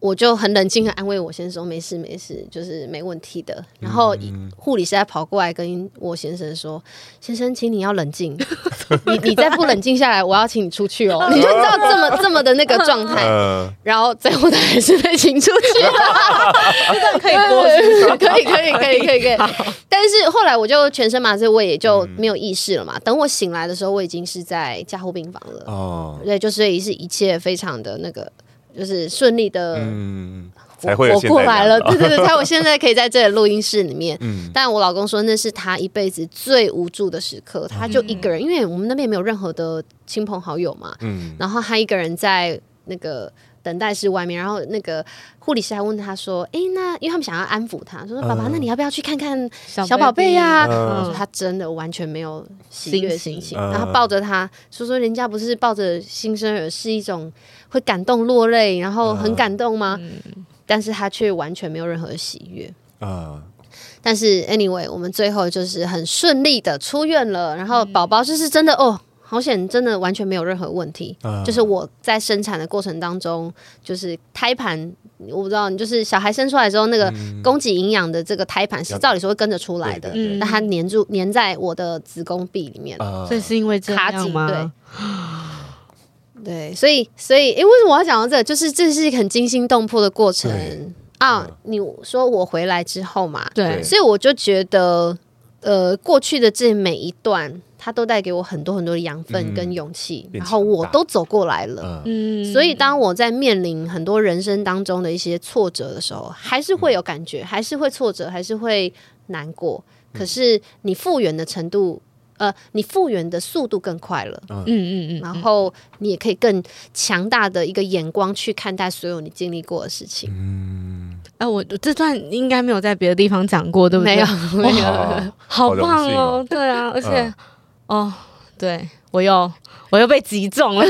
我就很冷静的安慰我先生说没事没事，就是没问题的。然后护理师还跑过来跟我先生说：“先生，请你要冷静，*laughs* 你你再不冷静下来，我要请你出去哦。*laughs* ”你就知道这么这么的那个状态。*laughs* 然后最后他还是被请出去了。这可以播，可以可以可以可以可以。但是后来我就全身麻醉，我也就没有意识了嘛。等我醒来的时候，我已经是在加护病房了。哦，对，就所以是一切非常的那个。就是顺利的，嗯，才会活过来了，对对对，才我现在可以在这里录音室里面。嗯，但我老公说那是他一辈子最无助的时刻，他就一个人，因为我们那边没有任何的亲朋好友嘛，嗯，然后他一个人在那个等待室外面，然后那个护理师还问他说：“哎，那因为他们想要安抚他，说爸爸，那你要不要去看看小宝贝呀？”他说他真的完全没有喜悦心情，然后抱着他说说人家不是抱着新生儿是一种。会感动落泪，然后很感动吗？嗯、但是他却完全没有任何喜悦。啊、嗯！但是 anyway，我们最后就是很顺利的出院了。然后宝宝就是真的哦，好险，真的完全没有任何问题。嗯、就是我在生产的过程当中，就是胎盘，我不知道，你就是小孩生出来之后，那个供给营养的这个胎盘是照理说会跟着出来的，嗯，但它粘住粘在我的子宫壁里面，嗯、所以是因为这样吗？对。对，所以，所以，诶，为什么我要讲到这？就是这是一个很惊心动魄的过程啊！嗯、你说我回来之后嘛，对，所以我就觉得，呃，过去的这每一段，它都带给我很多很多的养分跟勇气，嗯、然后我都走过来了。嗯，所以当我在面临很多人生当中的一些挫折的时候，还是会有感觉，还是会挫折，还是会难过。可是你复原的程度，呃，你复原的速度更快了。嗯嗯嗯，然后你也可以更强大的一个眼光去看待所有你经历过的事情。嗯，哎、呃，我这段应该没有在别的地方讲过，对不对？没有，没有，哦、好棒哦！哦对啊，而且，嗯、哦，对我又我又被击中了。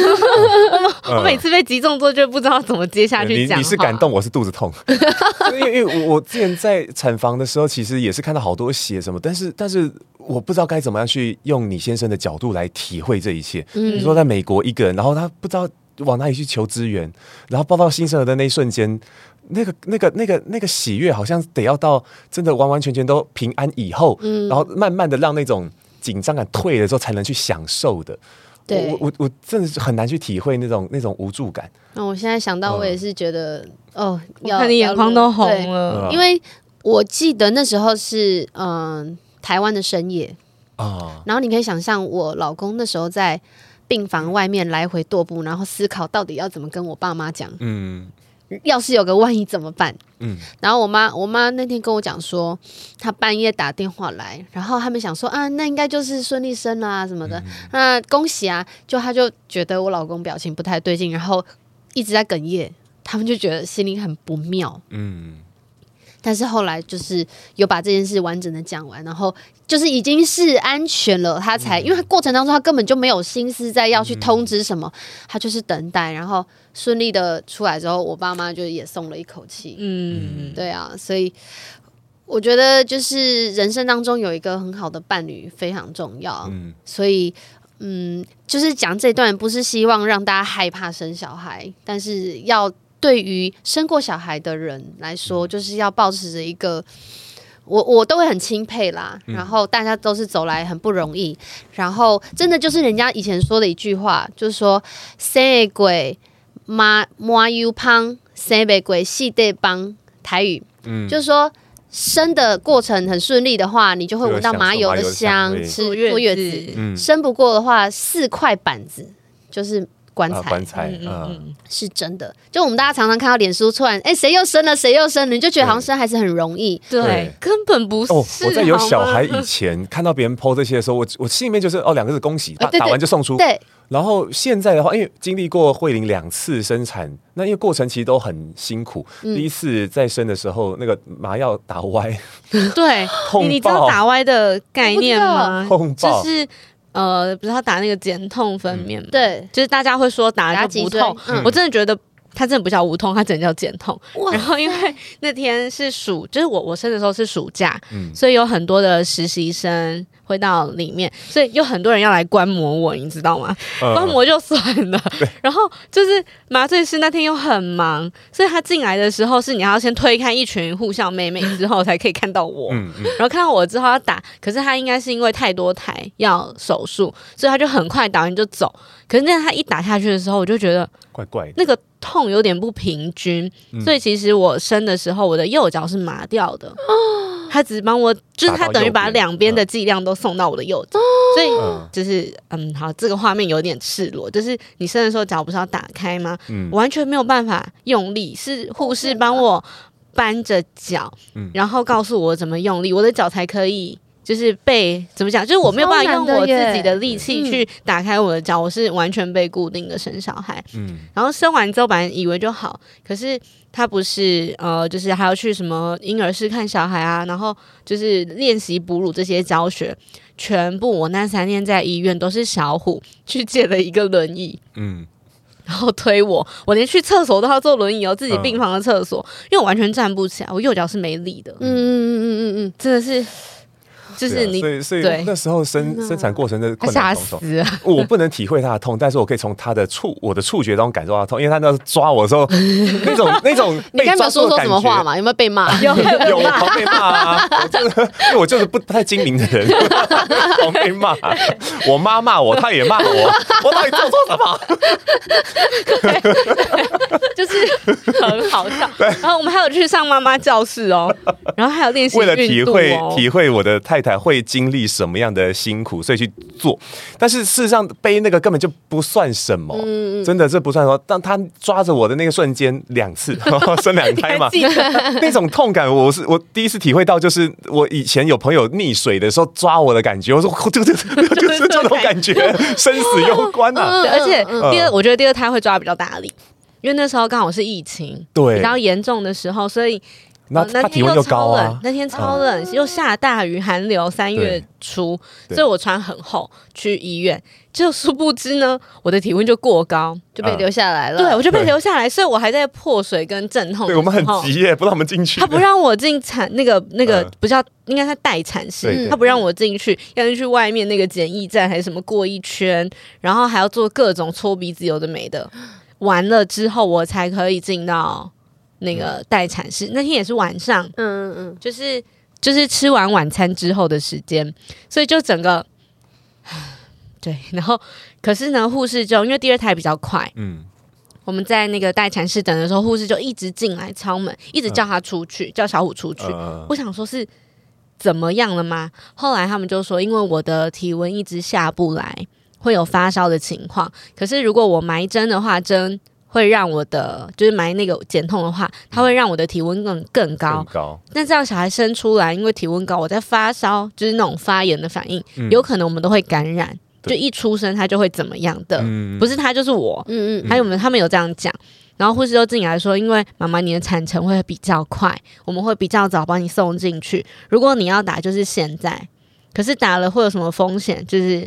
*laughs* 我每次被击中之后，就不知道怎么接下去讲。你你是感动，我是肚子痛。*laughs* 因为因为我我之前在产房的时候，其实也是看到好多血什么，但是但是我不知道该怎么样去用你先生的角度来体会这一切。嗯，你说在美国一个人，然后他不知道往哪里去求支援，然后抱到新生儿的那一瞬间，那个那个那个那个喜悦，好像得要到真的完完全全都平安以后，嗯，然后慢慢的让那种紧张感退了之后，才能去享受的。对，我我我真的是很难去体会那种那种无助感。那我现在想到，我也是觉得，嗯、哦，要看你眼眶都红了，因为我记得那时候是嗯、呃、台湾的深夜啊，然后你可以想象我老公那时候在病房外面来回踱步，然后思考到底要怎么跟我爸妈讲，嗯。要是有个万一怎么办？嗯，然后我妈，我妈那天跟我讲说，她半夜打电话来，然后他们想说啊，那应该就是顺利生啦、啊、什么的，嗯、那恭喜啊！就她就觉得我老公表情不太对劲，然后一直在哽咽，他们就觉得心里很不妙。嗯。但是后来就是有把这件事完整的讲完，然后就是已经是安全了，他才、嗯、因为他过程当中他根本就没有心思在要去通知什么，嗯、他就是等待，然后顺利的出来之后，我爸妈就也松了一口气。嗯，对啊，所以我觉得就是人生当中有一个很好的伴侣非常重要。嗯，所以嗯，就是讲这段不是希望让大家害怕生小孩，但是要。对于生过小孩的人来说，就是要保持着一个，我我都会很钦佩啦。然后大家都是走来很不容易，然后真的就是人家以前说的一句话，就是说生的鬼妈妈又胖，生的鬼细得帮台语，嗯，就是说生的过程很顺利的话，你就会闻到麻油的香，吃坐月子。嗯，生不过的话，四块板子就是。棺材，棺材，嗯，是真的。就我们大家常常看到脸书突然，哎，谁又生了，谁又生了，你就觉得好像生孩子很容易，对，根本不是。哦，我在有小孩以前看到别人 po 这些的时候，我我心里面就是哦，两个字恭喜，打打完就送出。对。然后现在的话，因为经历过慧玲两次生产，那因为过程其实都很辛苦。第一次再生的时候，那个麻药打歪，对，*laughs* 你知道打歪的概念吗？*laughs* 痛爆，就是。呃，不是他打那个减痛分娩嘛？对，就是大家会说打那个无痛，我真的觉得他真的不叫无痛，他真的叫减痛。然后因为那天是暑，就是我我生的时候是暑假，所以有很多的实习生会到里面，所以有很多人要来观摩我，你知道吗？观摩就算了，然后就是麻醉师那天又很忙，所以他进来的时候是你要先推开一群护校妹妹 *laughs* 之后才可以看到我，然后看到我之后要打，可是他应该是因为太多台要手术，所以他就很快打完就走。可是那他一打下去的时候，我就觉得怪怪的，那个痛有点不平均，所以其实我生的时候我的右脚是麻掉的。他只帮我，就是他等于把两边的剂量都送到我的右脚，所以就是嗯，好，这个画面有点赤裸，就是你生的时候脚不是要打开吗？嗯，完全没有办法用力，是护士帮我扳着脚，然后告诉我怎么用力，我的脚才可以，就是被怎么讲，就是我没有办法用我自己的力气去打开我的脚，我是完全被固定的生小孩，嗯，然后生完之后本来以为就好，可是。他不是呃，就是还要去什么婴儿室看小孩啊，然后就是练习哺乳这些教学，全部我那三天在医院都是小虎去借了一个轮椅，嗯，然后推我，我连去厕所都要坐轮椅哦，自己病房的厕所，嗯、因为我完全站不起来，我右脚是没力的，嗯嗯嗯嗯嗯嗯，真的是。就是你，所以所以那时候生生产过程的困难重重，我不能体会他的痛，但是我可以从他的触我的触觉中感受到痛，因为他那抓我的时候，*laughs* 那种那种你刚才说说什么话嘛？有没有被骂？*laughs* 有有狂被骂啊！我就是因为我就是不不太精明的人，*laughs* 狂被骂。我妈骂我，他也骂我，我到底做错什么？就是很好笑。然后我们还有去上妈妈教室哦，然后还有练习为了体会体会我的太太。材会经历什么样的辛苦，所以去做。但是事实上背那个根本就不算什么，嗯、真的这不算什么。当他抓着我的那个瞬间，两次 *laughs* 生两胎嘛，那种痛感，我是我第一次体会到，就是我以前有朋友溺水的时候抓我的感觉，我说就就就是这种感觉，*laughs* 生死攸关啊！而且第二，我觉得第二胎会抓比较大力。因为那时候刚好是疫情，对，比较严重的时候，所以那他体温又高啊，那天超冷，又下大雨，寒流，三月初，所以我穿很厚去医院，就殊不知呢，我的体温就过高，就被留下来了。对，我就被留下来，所以我还在破水跟阵痛。对，我们很急耶，不让我们进去。他不让我进产那个那个不叫应该是待产室，他不让我进去，要进去外面那个检疫站还是什么过一圈，然后还要做各种搓鼻子，有的没的。完了之后，我才可以进到那个待产室。那天也是晚上，嗯嗯嗯，就是就是吃完晚餐之后的时间，所以就整个，*sighs* 对。然后，可是呢，护士就因为第二胎比较快，嗯，我们在那个待产室等的时候，护士就一直进来敲门，一直叫他出去，嗯、叫小虎出去。嗯、我想说是怎么样了吗？后来他们就说，因为我的体温一直下不来。会有发烧的情况，可是如果我埋针的话，针会让我的就是埋那个减痛的话，它会让我的体温更更高。更高。那这样小孩生出来，因为体温高，我在发烧，就是那种发炎的反应，嗯、有可能我们都会感染。对就一出生他就会怎么样的？嗯、不是他就是我。嗯嗯。还有我们他们有这样讲，然后护士就进来说，因为妈妈你的产程会比较快，我们会比较早帮你送进去。如果你要打，就是现在。可是打了会有什么风险？就是。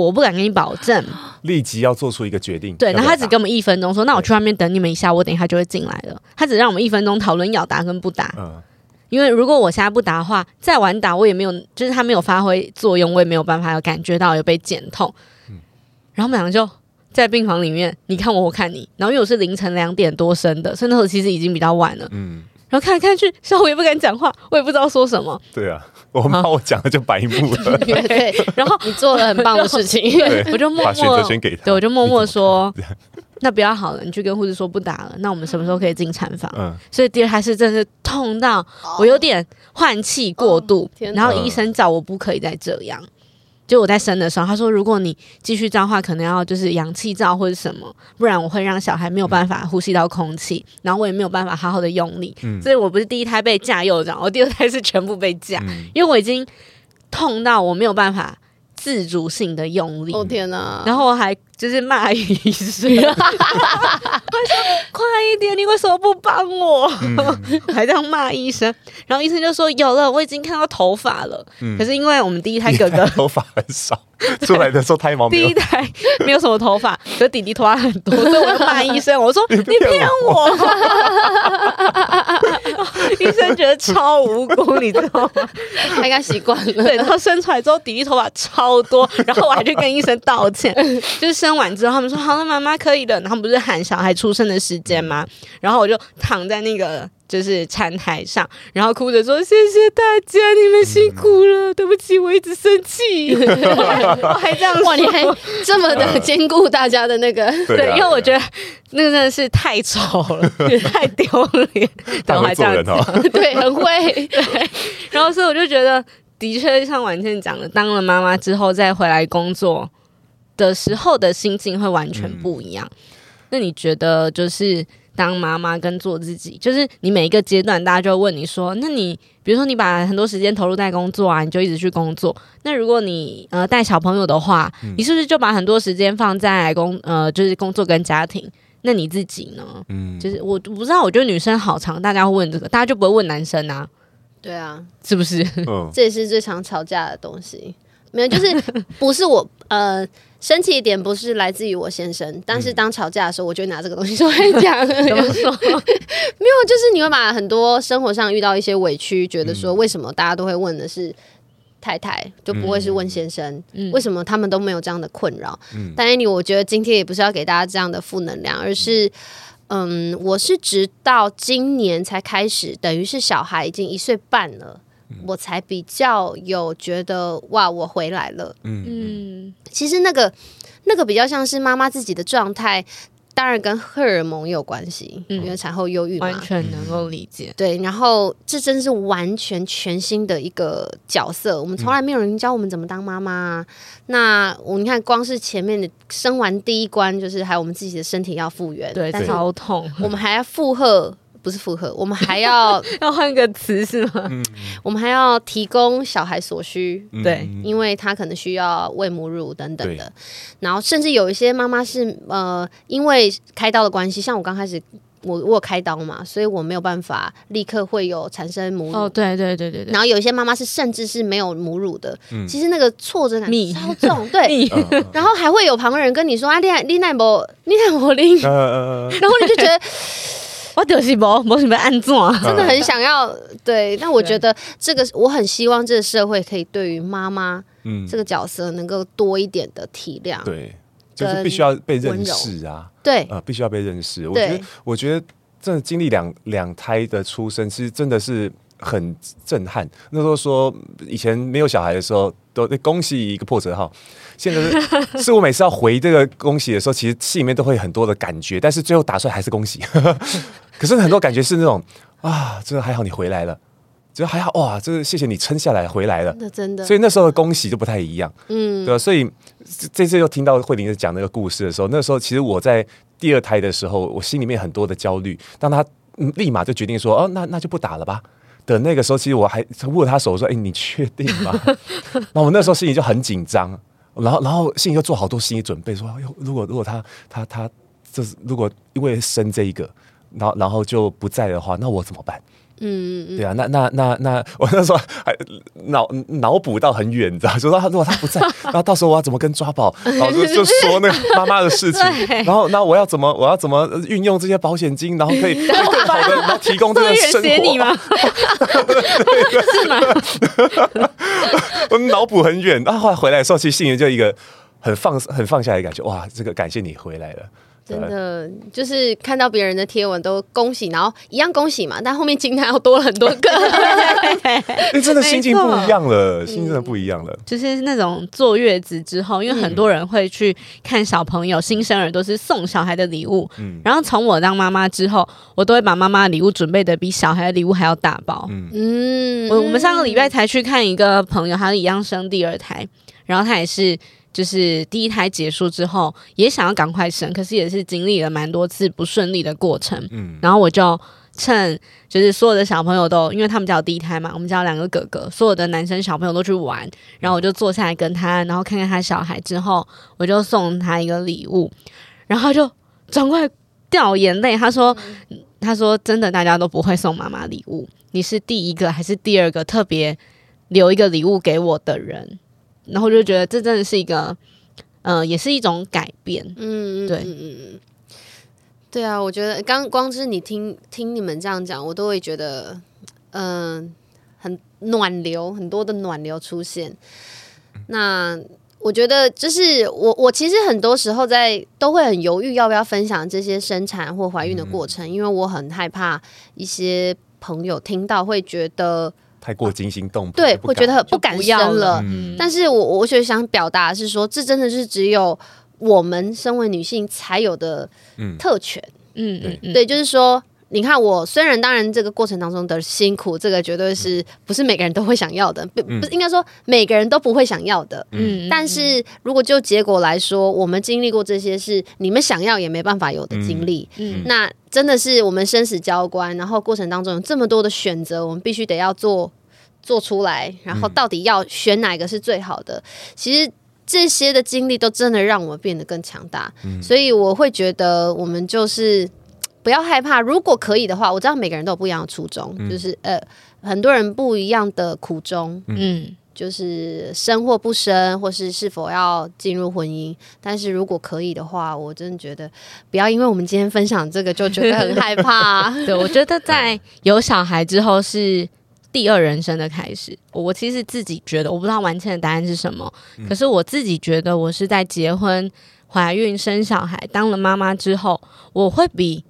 我不敢跟你保证，*laughs* 立即要做出一个决定。对，然后他只给我们一分钟，说：“那我去外面等你们一下，我等一下就会进来了。”他只让我们一分钟讨论要打跟不打。嗯，因为如果我现在不打的话，再晚打我也没有，就是他没有发挥作用，我也没有办法有感觉到有被减痛。嗯，然后我们两个就在病房里面，你看我，我看你。然后因为我是凌晨两点多生的，所以那时候其实已经比较晚了。嗯。然后看来看去，小虎也不敢讲话，我也不知道说什么。对啊，我怕我讲了就白目了。对，*laughs* 然后你做了很棒的事情，我就默默把选择权给他。对，我就默默说，那不要好了，你去跟护士说不打了。那我们什么时候可以进产房？嗯，所以第二胎是真的是痛到我有点换气过度，然后医生叫我不可以再这样。就我在生的时候，他说：“如果你继续这样的话，可能要就是氧气罩或者什么，不然我会让小孩没有办法呼吸到空气，嗯、然后我也没有办法好好的用力。嗯、所以我不是第一胎被架右掌，我第二胎是全部被架，嗯、因为我已经痛到我没有办法。”自主性的用力，哦天哪！然后我还就是骂医生，*laughs* 快说快一点，你为什么不帮我？嗯、*laughs* 还这样骂医生，然后医生就说有了，我已经看到头发了。嗯、可是因为我们第一胎哥哥 *laughs* 头发很少。出来的时候胎毛，第一胎没有什么头发，可弟弟头发很多，所以我就骂医生，我说你骗我，医生觉得超无辜，你知道吗？他应该习惯了。对，然后生出来之后，弟弟头发超多，然后我还去跟医生道歉，就是生完之后他们说好了，妈妈可以了，然后不是喊小孩出生的时间吗？然后我就躺在那个。就是产台上，然后哭着说：“谢谢大家，你们辛苦了，嗯、对不起，我一直生气。*laughs* ”我还这样，哇，你还这么的兼顾大家的那个，*laughs* 对，因为我觉得那个真的是太丑了，*laughs* 太丢脸，然后还这样子，对，很会，对。然后所以我就觉得，的确像婉倩讲的，当了妈妈之后再回来工作的时候的心境会完全不一样。嗯、那你觉得就是？当妈妈跟做自己，就是你每一个阶段，大家就会问你说：“那你比如说你把很多时间投入在工作啊，你就一直去工作。那如果你呃带小朋友的话，嗯、你是不是就把很多时间放在工呃就是工作跟家庭？那你自己呢？嗯，就是我我不知道，我觉得女生好常，大家会问这个，大家就不会问男生啊？对啊，是不是？嗯，这也是最常吵架的东西。没有，就是不是我呃。”生气一点不是来自于我先生，但是当吵架的时候，我就会拿这个东西出来讲。*laughs* 怎么说？没有，就是你会把很多生活上遇到一些委屈，觉得说为什么大家都会问的是太太，就不会是问先生？嗯、为什么他们都没有这样的困扰？嗯、但 Annie，我觉得今天也不是要给大家这样的负能量，而是，嗯，我是直到今年才开始，等于是小孩已经一岁半了。我才比较有觉得哇，我回来了。嗯嗯，其实那个那个比较像是妈妈自己的状态，当然跟荷尔蒙有关系，嗯、因为产后忧郁嘛，完全能够理解。对，然后这真是完全全新的一个角色，我们从来没有人教我们怎么当妈妈、啊。嗯、那我你看，光是前面的生完第一关，就是还有我们自己的身体要复原，对，但超痛，我们还要负荷。不是负荷，我们还要 *laughs* 要换个词是吗？嗯、我们还要提供小孩所需，嗯、对，因为他可能需要喂母乳等等的。然后甚至有一些妈妈是呃，因为开刀的关系，像我刚开始我我有开刀嘛，所以我没有办法立刻会有产生母乳。哦，对对对对对。然后有一些妈妈是甚至是没有母乳的，嗯、其实那个挫折感超重，对。然后还会有旁人跟你说啊，你你奈博，丽奈不灵，然后你就觉得。*laughs* 我就是无无什么安怎，*laughs* 真的很想要对。但我觉得这个，我很希望这个社会可以对于妈妈这个角色能够多一点的体谅。对，就是必须要被认识啊。对，呃，必须要被认识。我觉得，我觉得，真的经历两两胎的出生，其实真的是很震撼。那时候说，以前没有小孩的时候，都恭喜一个破折号。现在是，*laughs* 是我每次要回这个恭喜的时候，其实心里面都会很多的感觉，但是最后打出来还是恭喜。*laughs* 可是很多感觉是那种啊，真的还好你回来了，就还好哇，就是谢谢你撑下来回来了，真的真的。所以那时候的恭喜就不太一样，嗯，对吧？所以这次又听到慧玲讲那个故事的时候，那时候其实我在第二胎的时候，我心里面很多的焦虑。当他立马就决定说，哦，那那就不打了吧。的那个时候，其实我还握他手说，哎，你确定吗？*laughs* 那我那时候心里就很紧张。然后，然后心里又做好多心理准备，说：“哎呦，如果如果他他他，这是如果因为生这一个，然后然后就不在的话，那我怎么办？”嗯嗯对啊，那那那那，我那时候还脑脑补到很远，你知道，就说他如果他不在，然后到时候我要怎么跟抓宝，然后就就说那个妈妈的事情，*laughs* 然后那我要怎么我要怎么运用这些保险金，然后可以 *laughs* 更好的然后提供这个生活，你吗？*laughs* 是吗？我脑补很远，然后后来回来的时候，其实心里就一个很放很放下来的感觉，哇，这个感谢你回来了。真的就是看到别人的贴文都恭喜，然后一样恭喜嘛，但后面惊叹又多了很多个，那，真的心境不一样了，心真的不一样了。就是那种坐月子之后，因为很多人会去看小朋友、新生儿都是送小孩的礼物，嗯，然后从我当妈妈之后，我都会把妈妈的礼物准备的比小孩的礼物还要大包，嗯，我我们上个礼拜才去看一个朋友，他一样生第二胎，然后他也是。就是第一胎结束之后，也想要赶快生，可是也是经历了蛮多次不顺利的过程。嗯，然后我就趁就是所有的小朋友都，因为他们家有第一胎嘛，我们家有两个哥哥，所有的男生小朋友都去玩，然后我就坐下来跟他，然后看看他小孩之后，我就送他一个礼物，然后就转过来掉眼泪。他说：“嗯、他说真的，大家都不会送妈妈礼物，你是第一个还是第二个特别留一个礼物给我的人？”然后就觉得这真的是一个，呃，也是一种改变。嗯，对，嗯嗯嗯对啊，我觉得刚光是你听听你们这样讲，我都会觉得，嗯、呃，很暖流，很多的暖流出现。那我觉得，就是我我其实很多时候在都会很犹豫要不要分享这些生产或怀孕的过程，嗯、因为我很害怕一些朋友听到会觉得。太过惊心动魄，对，会觉得不敢生了。嗯、但是我我觉得想表达的是说，这真的是只有我们身为女性才有的特权。嗯，对，嗯、对，就是说，你看我虽然当然这个过程当中的辛苦，这个绝对是不是每个人都会想要的，不不是应该说每个人都不会想要的。嗯，但是如果就结果来说，我们经历过这些是你们想要也没办法有的经历。嗯，那。真的是我们生死交关，然后过程当中有这么多的选择，我们必须得要做做出来，然后到底要选哪个是最好的？嗯、其实这些的经历都真的让我们变得更强大，嗯、所以我会觉得我们就是不要害怕，如果可以的话，我知道每个人都有不一样的初衷，嗯、就是呃很多人不一样的苦衷，嗯。就是生或不生，或是是否要进入婚姻。但是如果可以的话，我真的觉得不要因为我们今天分享这个就觉得很害怕。*laughs* 对，我觉得在有小孩之后是第二人生的开始。我其实自己觉得，我不知道完全的答案是什么，嗯、可是我自己觉得我是在结婚、怀孕、生小孩、当了妈妈之后，我会比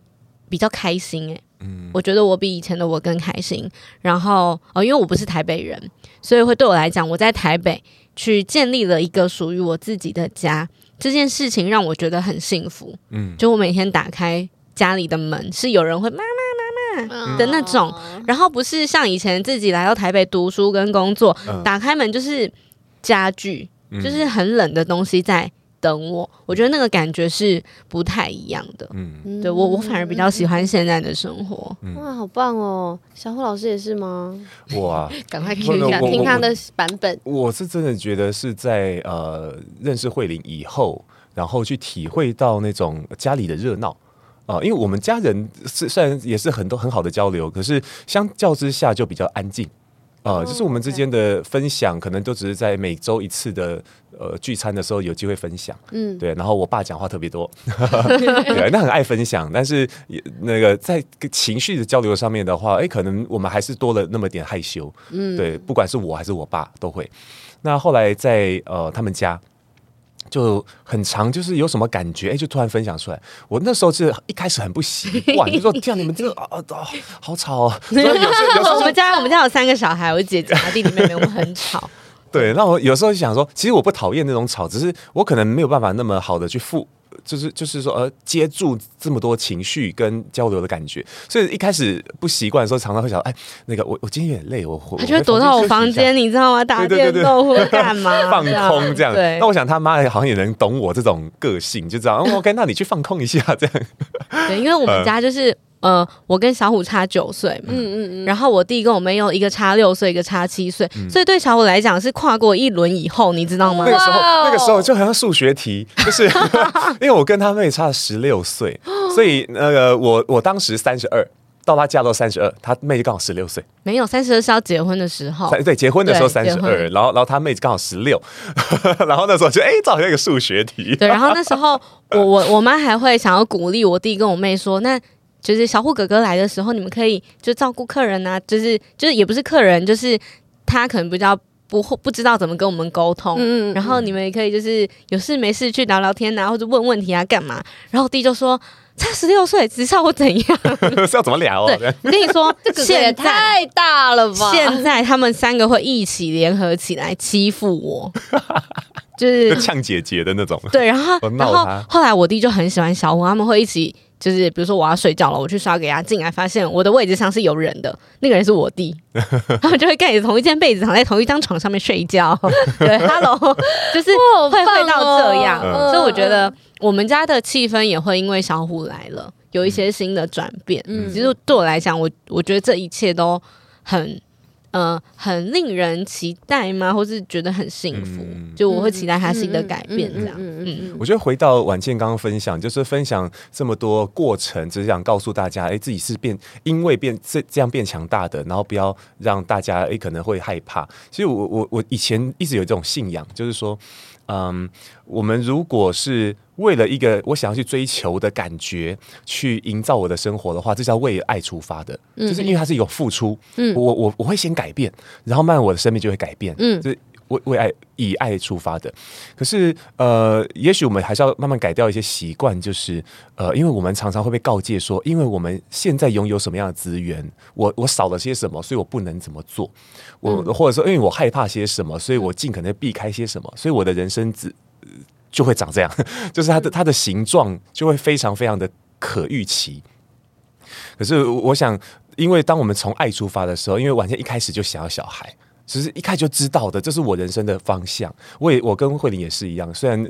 比较开心、欸。诶，嗯，我觉得我比以前的我更开心。然后哦，因为我不是台北人。所以会对我来讲，我在台北去建立了一个属于我自己的家，这件事情让我觉得很幸福。嗯，就我每天打开家里的门，是有人会妈妈妈妈的那种，然后不是像以前自己来到台北读书跟工作，打开门就是家具，就是很冷的东西在。等我，我觉得那个感觉是不太一样的。嗯，对我，我反而比较喜欢现在的生活。嗯、哇，好棒哦！小虎老师也是吗？哇，*laughs* 赶快听一下，听他的版本。我，我是真的觉得是在呃认识慧玲以后，然后去体会到那种家里的热闹啊，因为我们家人是虽然也是很多很好的交流，可是相较之下就比较安静。呃，就是我们之间的分享，可能都只是在每周一次的呃聚餐的时候有机会分享，嗯，对。然后我爸讲话特别多，*laughs* 对，那很爱分享。但是也那个在情绪的交流上面的话，哎，可能我们还是多了那么点害羞，嗯，对。不管是我还是我爸都会。那后来在呃他们家。就很长，就是有什么感觉，哎，就突然分享出来。我那时候是一开始很不习惯，就说天啊，你们这个啊啊，好吵哦！*laughs* 我们家我们家有三个小孩，我姐姐、弟弟、妹妹，我们很吵。对，那我有时候就想说，其实我不讨厌那种吵，只是我可能没有办法那么好的去付。就是就是说，呃，接住这么多情绪跟交流的感觉，所以一开始不习惯的时候，常常会想，哎，那个我我今天有点累，我他就会躲到我房间，你知道吗？打电动或干嘛？*laughs* 放空这样。对。那我想他妈好像也能懂我这种个性，就这样。OK，那你去放空一下，这样。对，因为我们家就是。呃，我跟小虎差九岁嘛，嗯嗯嗯，然后我弟跟我妹又一个差六岁，一个差七岁，嗯、所以对小虎来讲是跨过一轮以后，你知道吗？那个时候，那个时候就好像数学题，就是 *laughs* 因为我跟他妹差了十六岁，所以那个我我当时三十二，到他嫁到三十二，他妹就刚好十六岁，没有三十二是要结婚的时候，对，结婚的时候三十二，然后然后他妹刚好十六，*laughs* 然后那时候就哎，这好像一个数学题，*laughs* 对，然后那时候我我我妈还会想要鼓励我弟跟我妹说那。就是小虎哥哥来的时候，你们可以就照顾客人啊，就是就是也不是客人，就是他可能比较不不知道怎么跟我们沟通，嗯，然后你们也可以就是有事没事去聊聊天啊，或者问问题啊，干嘛？然后我弟就说差十六岁，只知道我怎样？*laughs* 是要怎么聊？对，我跟你说，*laughs* 这个也太大了吧？现在他们三个会一起联合起来欺负我，*laughs* 就是呛姐姐的那种。对，然后然后后来我弟就很喜欢小虎，他们会一起。就是比如说我要睡觉了，我去刷个牙，进来发现我的位置上是有人的，那个人是我弟，*laughs* 他们就会盖着同一件被子，躺在同一张床上面睡觉。*laughs* 对，Hello，就是会会到这样，哦、所以我觉得我们家的气氛也会因为小虎来了有一些新的转变。嗯，其实对我来讲，我我觉得这一切都很。呃，很令人期待吗？或是觉得很幸福？嗯、就我会期待他新的改变，这样。嗯嗯，我觉得回到婉倩刚刚分享，就是分享这么多过程，只是想告诉大家，哎、欸，自己是变，因为变这这样变强大的，然后不要让大家哎、欸、可能会害怕。其实我我我以前一直有这种信仰，就是说。嗯，我们如果是为了一个我想要去追求的感觉去营造我的生活的话，这叫为爱出发的，嗯、就是因为它是有付出。嗯，我我我会先改变，然后慢慢我的生命就会改变。嗯，就是为为爱以爱出发的。可是呃，也许我们还是要慢慢改掉一些习惯，就是呃，因为我们常常会被告诫说，因为我们现在拥有什么样的资源，我我少了些什么，所以我不能怎么做。我或者说，因为我害怕些什么，所以我尽可能避开些什么，所以我的人生只就会长这样，*laughs* 就是它的它的形状就会非常非常的可预期。可是我想，因为当我们从爱出发的时候，因为婉倩一开始就想要小孩。其实一开始就知道的，这是我人生的方向。我也我跟慧玲也是一样，虽然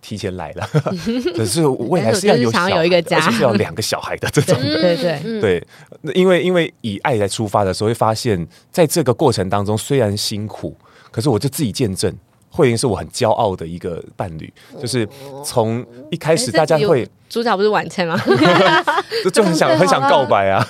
提前来了，*laughs* 可是未来是要有小孩，而且是要两个小孩的这种 *laughs* 的。对对对，因为因为以爱来出发的时候，会发现在这个过程当中虽然辛苦，可是我就自己见证。慧玲是我很骄傲的一个伴侣，就是从一开始大家会主角不是晚倩吗？*laughs* 就就很想很想告白啊，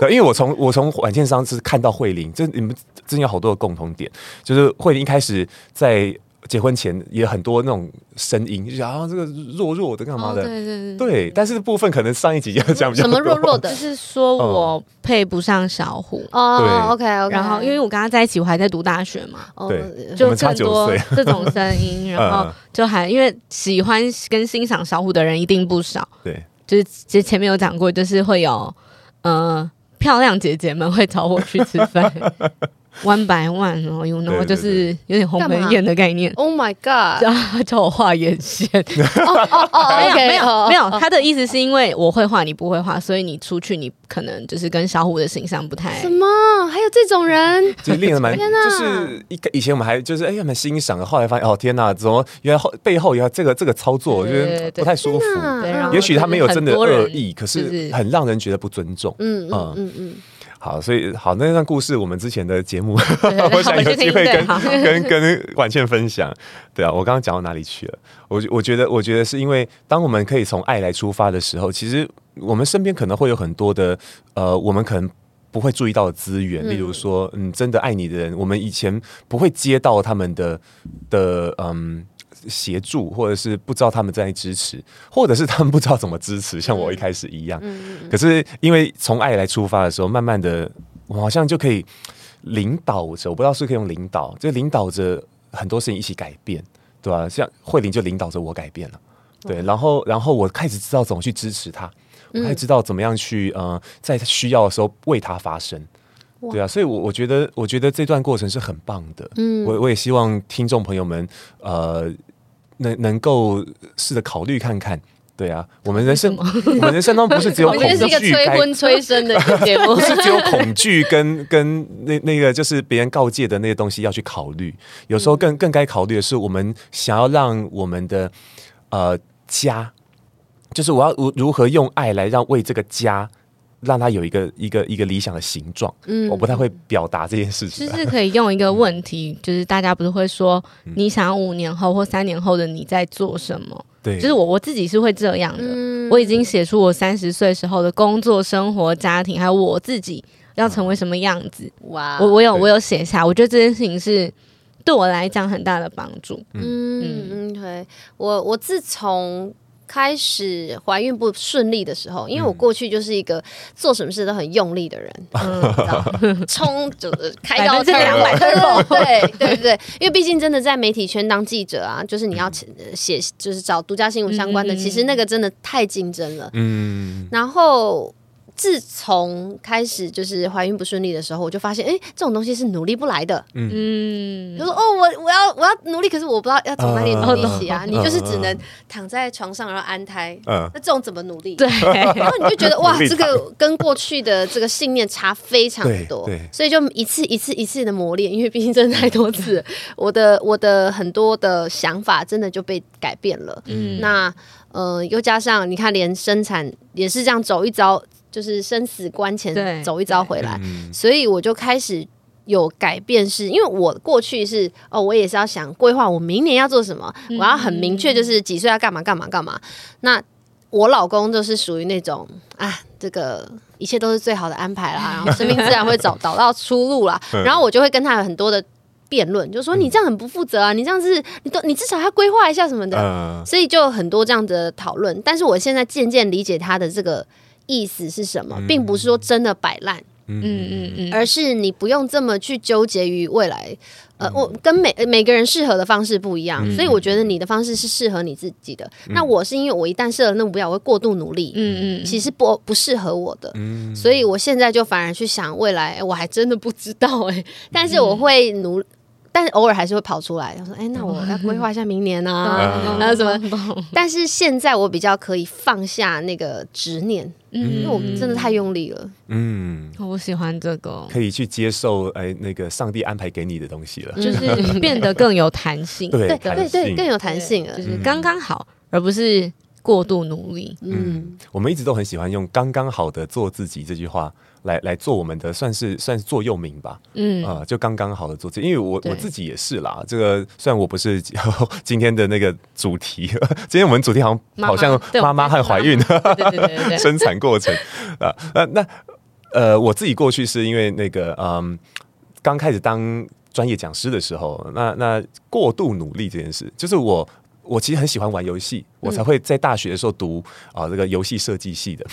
对，因为我从我从晚倩上次看到慧玲，这你们真有好多的共同点，就是慧玲一开始在。结婚前也很多那种声音，就想啊，这个弱弱的干嘛的？哦、对对对，对。但是部分可能上一集要讲比较什么弱弱的，就是说我配不上小虎哦。对，OK OK。然后因为我跟他在一起，我还在读大学嘛，对，就更多这种声音。*laughs* 然后就还因为喜欢跟欣赏小虎的人一定不少，对，就是其实前面有讲过，就是会有呃漂亮姐姐们会找我去吃饭。*laughs* one by one，然后有然后就是有点鸿门宴的概念。Oh my god！他叫我画眼线。*laughs* 哦哦哦，没有没有哦没有，他的意思是因为我会画，你不会画，所以你出去你可能就是跟小虎的形象不太什么？还有这种人？就是令人蛮，天哪就是一以前我们还就是哎呀蛮欣赏的，后来发现哦天哪，怎么原来后背后有这个这个操作，我觉得不太舒服。也许他没有真的恶意，可是是很让人觉得不尊重。嗯嗯嗯嗯，好，所以好那段故事，我们之前的节目，*laughs* 我想有机会跟跟跟婉倩分享。对啊，我刚刚讲到哪里去了？我我觉得，我觉得是因为当我们可以从爱来出发的时候，其实我们身边可能会有很多的呃，我们可能不会注意到的资源，例如说，嗯，真的爱你的人，我们以前不会接到他们的的嗯。协助，或者是不知道他们在支持，或者是他们不知道怎么支持，像我一开始一样。可是因为从爱来出发的时候，慢慢的，我好像就可以领导着，我不知道是可以用领导，就领导着很多事情一起改变，对吧、啊？像慧玲就领导着我改变了，对，然后然后我开始知道怎么去支持他，我开始知道怎么样去呃，在需要的时候为他发声。对啊，所以我，我我觉得，我觉得这段过程是很棒的。嗯，我我也希望听众朋友们，呃，能能够试着考虑看看。对啊，我们人生，*laughs* 我们人生当中不是只有我恐惧，催婚催生的 *laughs* 节目不，是只有恐惧跟跟那那个就是别人告诫的那些东西要去考虑。有时候更更该考虑的是，我们想要让我们的呃家，就是我要如如何用爱来让为这个家。让他有一个一个一个理想的形状，嗯，我不太会表达这件事情。就是可以用一个问题，就是大家不是会说，你想要五年后或三年后的你在做什么？对，就是我我自己是会这样的。我已经写出我三十岁时候的工作、生活、家庭，还有我自己要成为什么样子。哇，我我有我有写下，我觉得这件事情是对我来讲很大的帮助。嗯嗯，对我我自从。开始怀孕不顺利的时候，因为我过去就是一个做什么事都很用力的人，嗯，冲就是开到这两百。分，*laughs* 对对对，因为毕竟真的在媒体圈当记者啊，就是你要写，就是找独家新闻相关的，其实那个真的太竞争了，嗯，然后。自从开始就是怀孕不顺利的时候，我就发现，哎，这种东西是努力不来的。嗯，就说哦，我我要我要努力，可是我不知道要从哪里努力起啊。你就是只能躺在床上然后安胎。嗯，那这种怎么努力？对，然后你就觉得 *laughs* 哇，这个跟过去的这个信念差非常的多。对，所以就一次一次一次的磨练，因为毕竟真的太多次，我的我的很多的想法真的就被改变了。嗯，那呃，又加上你看，连生产也是这样走一遭。就是生死关前走一遭回来，所以我就开始有改变是，是因为我过去是哦，我也是要想规划我明年要做什么，嗯、我要很明确，就是几岁要干嘛干嘛干嘛。那我老公就是属于那种啊，这个一切都是最好的安排啦，*laughs* 然后生命自然会找找到出路啦。*laughs* 然后我就会跟他有很多的辩论，就说你这样很不负责啊，你这样子你都你至少要规划一下什么的，所以就很多这样的讨论。但是我现在渐渐理解他的这个。意思是什么，并不是说真的摆烂，嗯嗯嗯，而是你不用这么去纠结于未来。呃，我跟每每个人适合的方式不一样，所以我觉得你的方式是适合你自己的。那我是因为我一旦设了那目标，我会过度努力，嗯嗯，其实不不适合我的，所以我现在就反而去想未来，我还真的不知道哎，但是我会努。但是偶尔还是会跑出来，我说：“哎、欸，那我要规划一下明年啊，然后什么？”但是现在我比较可以放下那个执念，嗯，因为我真的太用力了。嗯，我喜欢这个，可以去接受哎，那个上帝安排给你的东西了，就是变得更有弹性，对对对对，更有弹性了，就是刚刚好，而不是过度努力。嗯，我们一直都很喜欢用“刚刚好的做自己”这句话。来来做我们的算是算是座右铭吧，嗯啊、呃，就刚刚好的做这，因为我我自己也是啦。这个虽然我不是 *laughs* 今天的那个主题，今天我们主题好像好像妈妈和怀孕，*laughs* 生产过程啊。那那呃，我自己过去是因为那个嗯，刚开始当专业讲师的时候，那那过度努力这件事，就是我。我其实很喜欢玩游戏，我才会在大学的时候读啊这个游戏设计系的。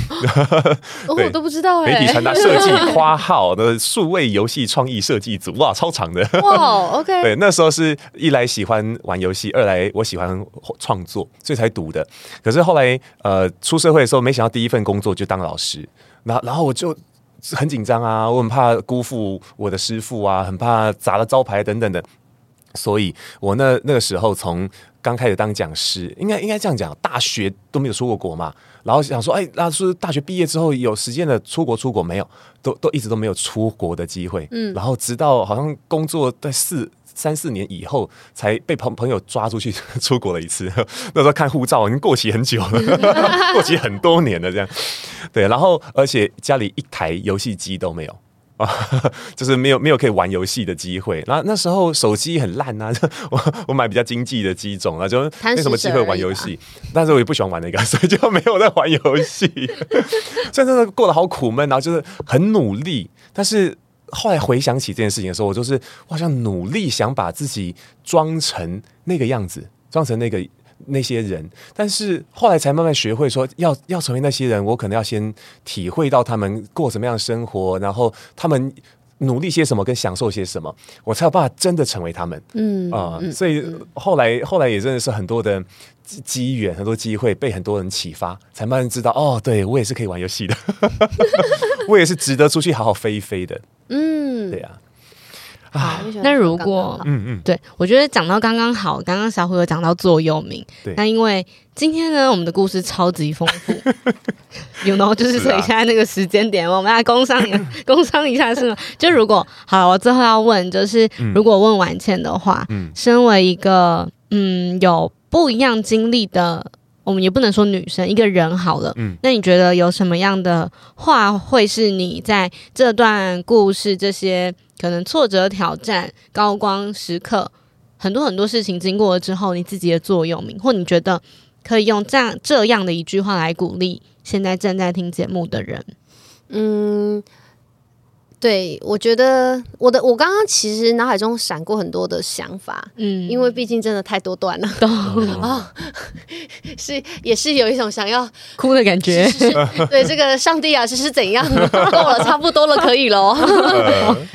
我都不知道哎。媒体传达设计花号的数位游戏创意设计组，哇，超长的。哇，OK。*laughs* 对，那时候是一来喜欢玩游戏，二来我喜欢创作，所以才读的。可是后来呃出社会的时候，没想到第一份工作就当老师，然后然后我就很紧张啊，我很怕辜负我的师傅啊，很怕砸了招牌等等的。所以我那那个时候从刚开始当讲师，应该应该这样讲，大学都没有出过国嘛，然后想说，哎，那是大学毕业之后有时间的出国出国？没有，都都一直都没有出国的机会，嗯，然后直到好像工作在四三四年以后，才被朋朋友抓出去出国了一次，*laughs* 那时候看护照已经过期很久了，*laughs* 过期很多年了这样，对，然后而且家里一台游戏机都没有。啊，*laughs* 就是没有没有可以玩游戏的机会。那那时候手机很烂啊，*laughs* 我我买比较经济的机种啊，就没什么机会玩游戏。但是我也不喜欢玩那个，*laughs* 所以就没有在玩游戏。所以真的过得好苦闷，然后就是很努力。但是后来回想起这件事情的时候，我就是我好像努力想把自己装成那个样子，装成那个。那些人，但是后来才慢慢学会说，要要成为那些人，我可能要先体会到他们过什么样的生活，然后他们努力些什么，跟享受些什么，我才有办法真的成为他们。嗯啊，呃、所以后来后来也真的是很多的机缘，很多机会被很多人启发，才慢慢知道，哦，对我也是可以玩游戏的，*laughs* *laughs* 我也是值得出去好好飞一飞的。嗯，对呀、啊。啊，那如果嗯嗯，对我觉得讲到刚刚好，刚刚小虎有讲到座右铭，对，那因为今天呢，我们的故事超级丰富，*laughs* you know，就是所以现在那个时间点，我们来工商工商一下是吗？就如果好，我最后要问，就是如果问婉倩的话，嗯，身为一个嗯有不一样经历的，我们也不能说女生，一个人好了，嗯，那你觉得有什么样的话会是你在这段故事这些？可能挫折、挑战、高光时刻，很多很多事情经过了之后，你自己的座右铭，或你觉得可以用这样这样的一句话来鼓励现在正在听节目的人，嗯。对，我觉得我的我刚刚其实脑海中闪过很多的想法，嗯，因为毕竟真的太多段了，啊、哦，是也是有一种想要哭的感觉。是是是 *laughs* 对，这个上帝啊，这是怎样？*laughs* 够了，差不多了，可以了。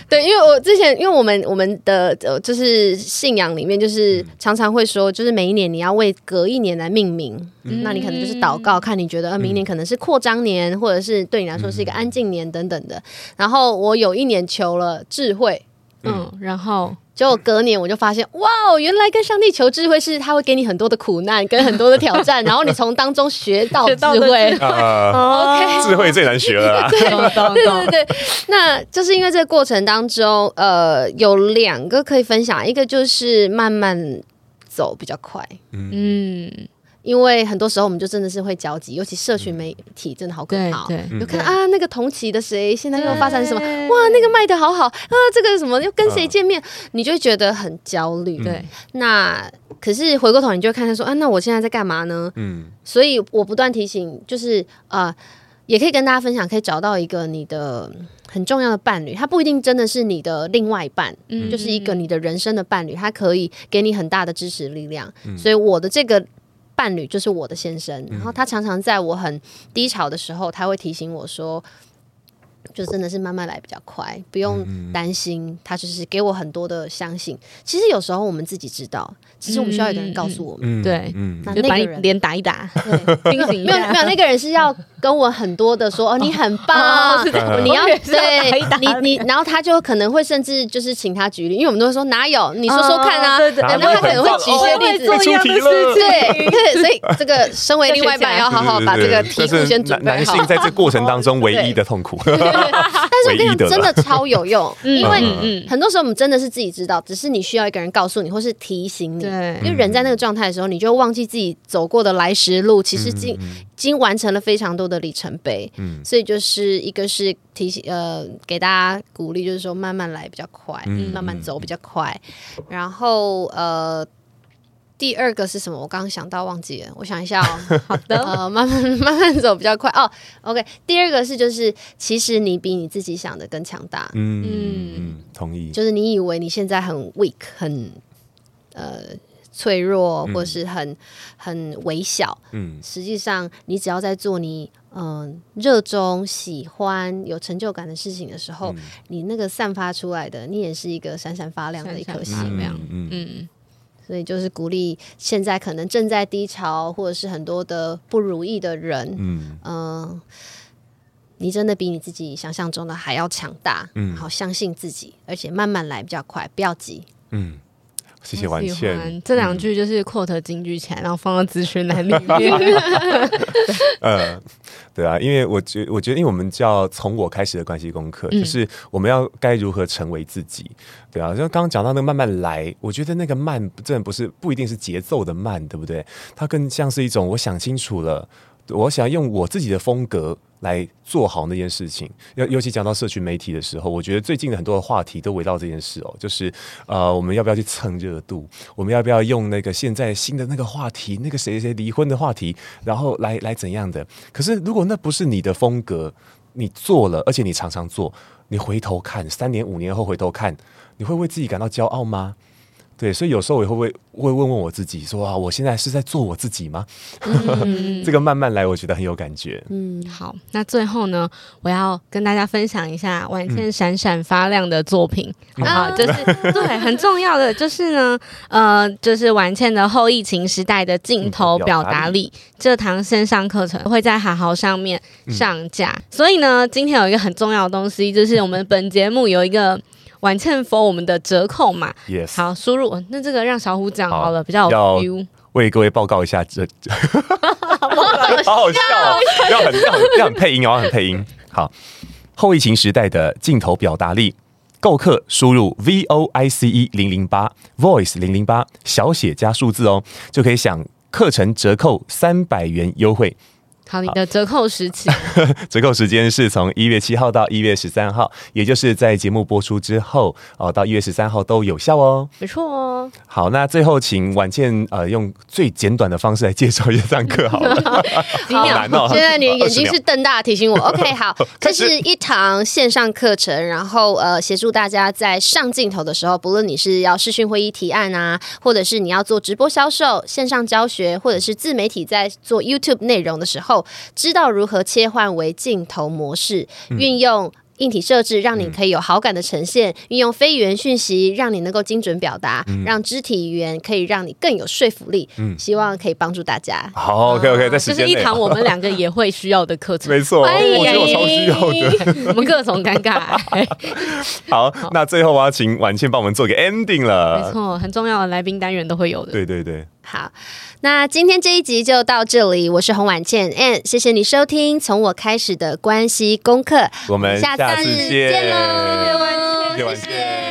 对，因为我之前，因为我们我们的呃，就是信仰里面，就是常常会说，就是每一年你要为隔一年来命名，嗯、那你可能就是祷告，看你觉得呃，明年可能是扩张年，或者是对你来说是一个安静年等等的。然后我。有一年求了智慧，嗯，然后？结果隔年我就发现，哇哦，原来跟上帝求智慧是他会给你很多的苦难跟很多的挑战，*laughs* 然后你从当中学到智慧。*laughs* OK，智慧最难学了。对对对对，那就是因为这个过程当中，呃，有两个可以分享，一个就是慢慢走比较快，嗯。因为很多时候我们就真的是会焦急，尤其社群媒体真的好可怕。对，有看啊，那个同期的谁现在又发展什么？哇，那个卖的好好啊，这个什么又跟谁见面？你就会觉得很焦虑。对，那可是回过头你就会看他说啊，那我现在在干嘛呢？嗯，所以我不断提醒，就是啊，也可以跟大家分享，可以找到一个你的很重要的伴侣，他不一定真的是你的另外一半，嗯，就是一个你的人生的伴侣，他可以给你很大的支持力量。所以我的这个。伴侣就是我的先生，然后他常常在我很低潮的时候，他会提醒我说，就真的是慢慢来比较快，不用担心。他就是给我很多的相信。其实有时候我们自己知道，只是我们需要一个人告诉我们。对，那那个人脸打一打，*laughs* 没有没有，那个人是要。跟我很多的说 *laughs* 哦，你很棒，你要对你你，然后他就可能会甚至就是请他举例，因为我们都会说哪有，你说说看啊，然后他可能会举一些例子，对 *laughs* 对，所以这个身为另外一半要好好把这个题目先准备好。男性在这过程当中唯一的痛苦，但是我跟你讲真的超有用，*laughs* 因为很多时候我们真的是自己知道，只是你需要一个人告诉你或是提醒你，因为人在那个状态的时候，你就忘记自己走过的来时路，其实已经完成了非常多的。里程碑，嗯，所以就是一个是提醒，呃，给大家鼓励，就是说慢慢来比较快，嗯，慢慢走比较快。然后，呃，第二个是什么？我刚刚想到忘记了，我想一下哦。*laughs* 好的，呃，慢慢 *laughs* 慢慢走比较快哦。OK，第二个是就是，其实你比你自己想的更强大。嗯嗯，同意。就是你以为你现在很 weak，很呃。脆弱，或是很、嗯、很微小，嗯，实际上你只要在做你嗯热衷、喜欢、有成就感的事情的时候，嗯、你那个散发出来的，你也是一个闪闪发亮的一颗星，嗯嗯，所以就是鼓励现在可能正在低潮，或者是很多的不如意的人，嗯嗯。呃你真的比你自己想象中的还要强大。嗯，好，相信自己，而且慢慢来比较快，不要急。嗯。谢谢婉倩，这两句就是 quote 金句起来，然后放到咨询栏里面。呃，*laughs* 对啊，因为我觉我觉得，因为我们叫从我开始的关系功课，就是我们要该如何成为自己。对啊，就刚刚讲到那个慢慢来，我觉得那个慢真的不是不一定是节奏的慢，对不对？它更像是一种我想清楚了，我想用我自己的风格。来做好那件事情，尤尤其讲到社群媒体的时候，我觉得最近的很多的话题都围绕这件事哦，就是呃，我们要不要去蹭热度？我们要不要用那个现在新的那个话题，那个谁谁离婚的话题，然后来来怎样的？可是如果那不是你的风格，你做了，而且你常常做，你回头看三年五年后回头看，你会为自己感到骄傲吗？对，所以有时候我也会会问问我自己说啊，我现在是在做我自己吗？嗯、*laughs* 这个慢慢来，我觉得很有感觉。嗯，好，那最后呢，我要跟大家分享一下婉倩闪闪发亮的作品，嗯、好，就是对很重要的，就是呢，呃，就是婉倩的后疫情时代的镜头表达力这堂线上课程会在好好上面上架，嗯、所以呢，今天有一个很重要的东西，就是我们本节目有一个。婉倩 for 我们的折扣码，Yes，好，输入那这个让小虎讲好了，好比较有 feel。为各位报告一下，这 *laughs* *laughs* 好好笑哦，要很要很要很配音哦，要很配音。好，后疫情时代的镜头表达力，购课输入 V O I C E 零零八 Voice 零零八小写加数字哦，就可以享课程折扣三百元优惠。好，你的折扣时期，*laughs* 折扣时间是从一月七号到一月十三号，也就是在节目播出之后哦，到一月十三号都有效哦。没错哦。好，那最后请婉倩呃用最简短的方式来介绍一下这堂课好了。*laughs* 好难哦。现在你的眼睛是瞪大提醒我。OK，好，*laughs* 这是一堂线上课程，然后呃协助大家在上镜头的时候，不论你是要视讯会议提案啊，或者是你要做直播销售、线上教学，或者是自媒体在做 YouTube 内容的时候。知道如何切换为镜头模式，运用硬体设置，让你可以有好感的呈现；运、嗯、用非语言讯息，让你能够精准表达；嗯、让肢体语言可以让你更有说服力。嗯，希望可以帮助大家。好，OK OK，在时间内，这是一堂我们两个也会需要的课程。*laughs* 没错，我觉得我超需要的。*laughs* 我们各种尴尬。好，*laughs* 好，那最后我要请婉倩帮我们做个 ending 了。没错，很重要的来宾单元都会有的。对对对。好，那今天这一集就到这里。我是洪婉倩，and 谢谢你收听从我开始的关系功课。我们下次见喽，谢谢。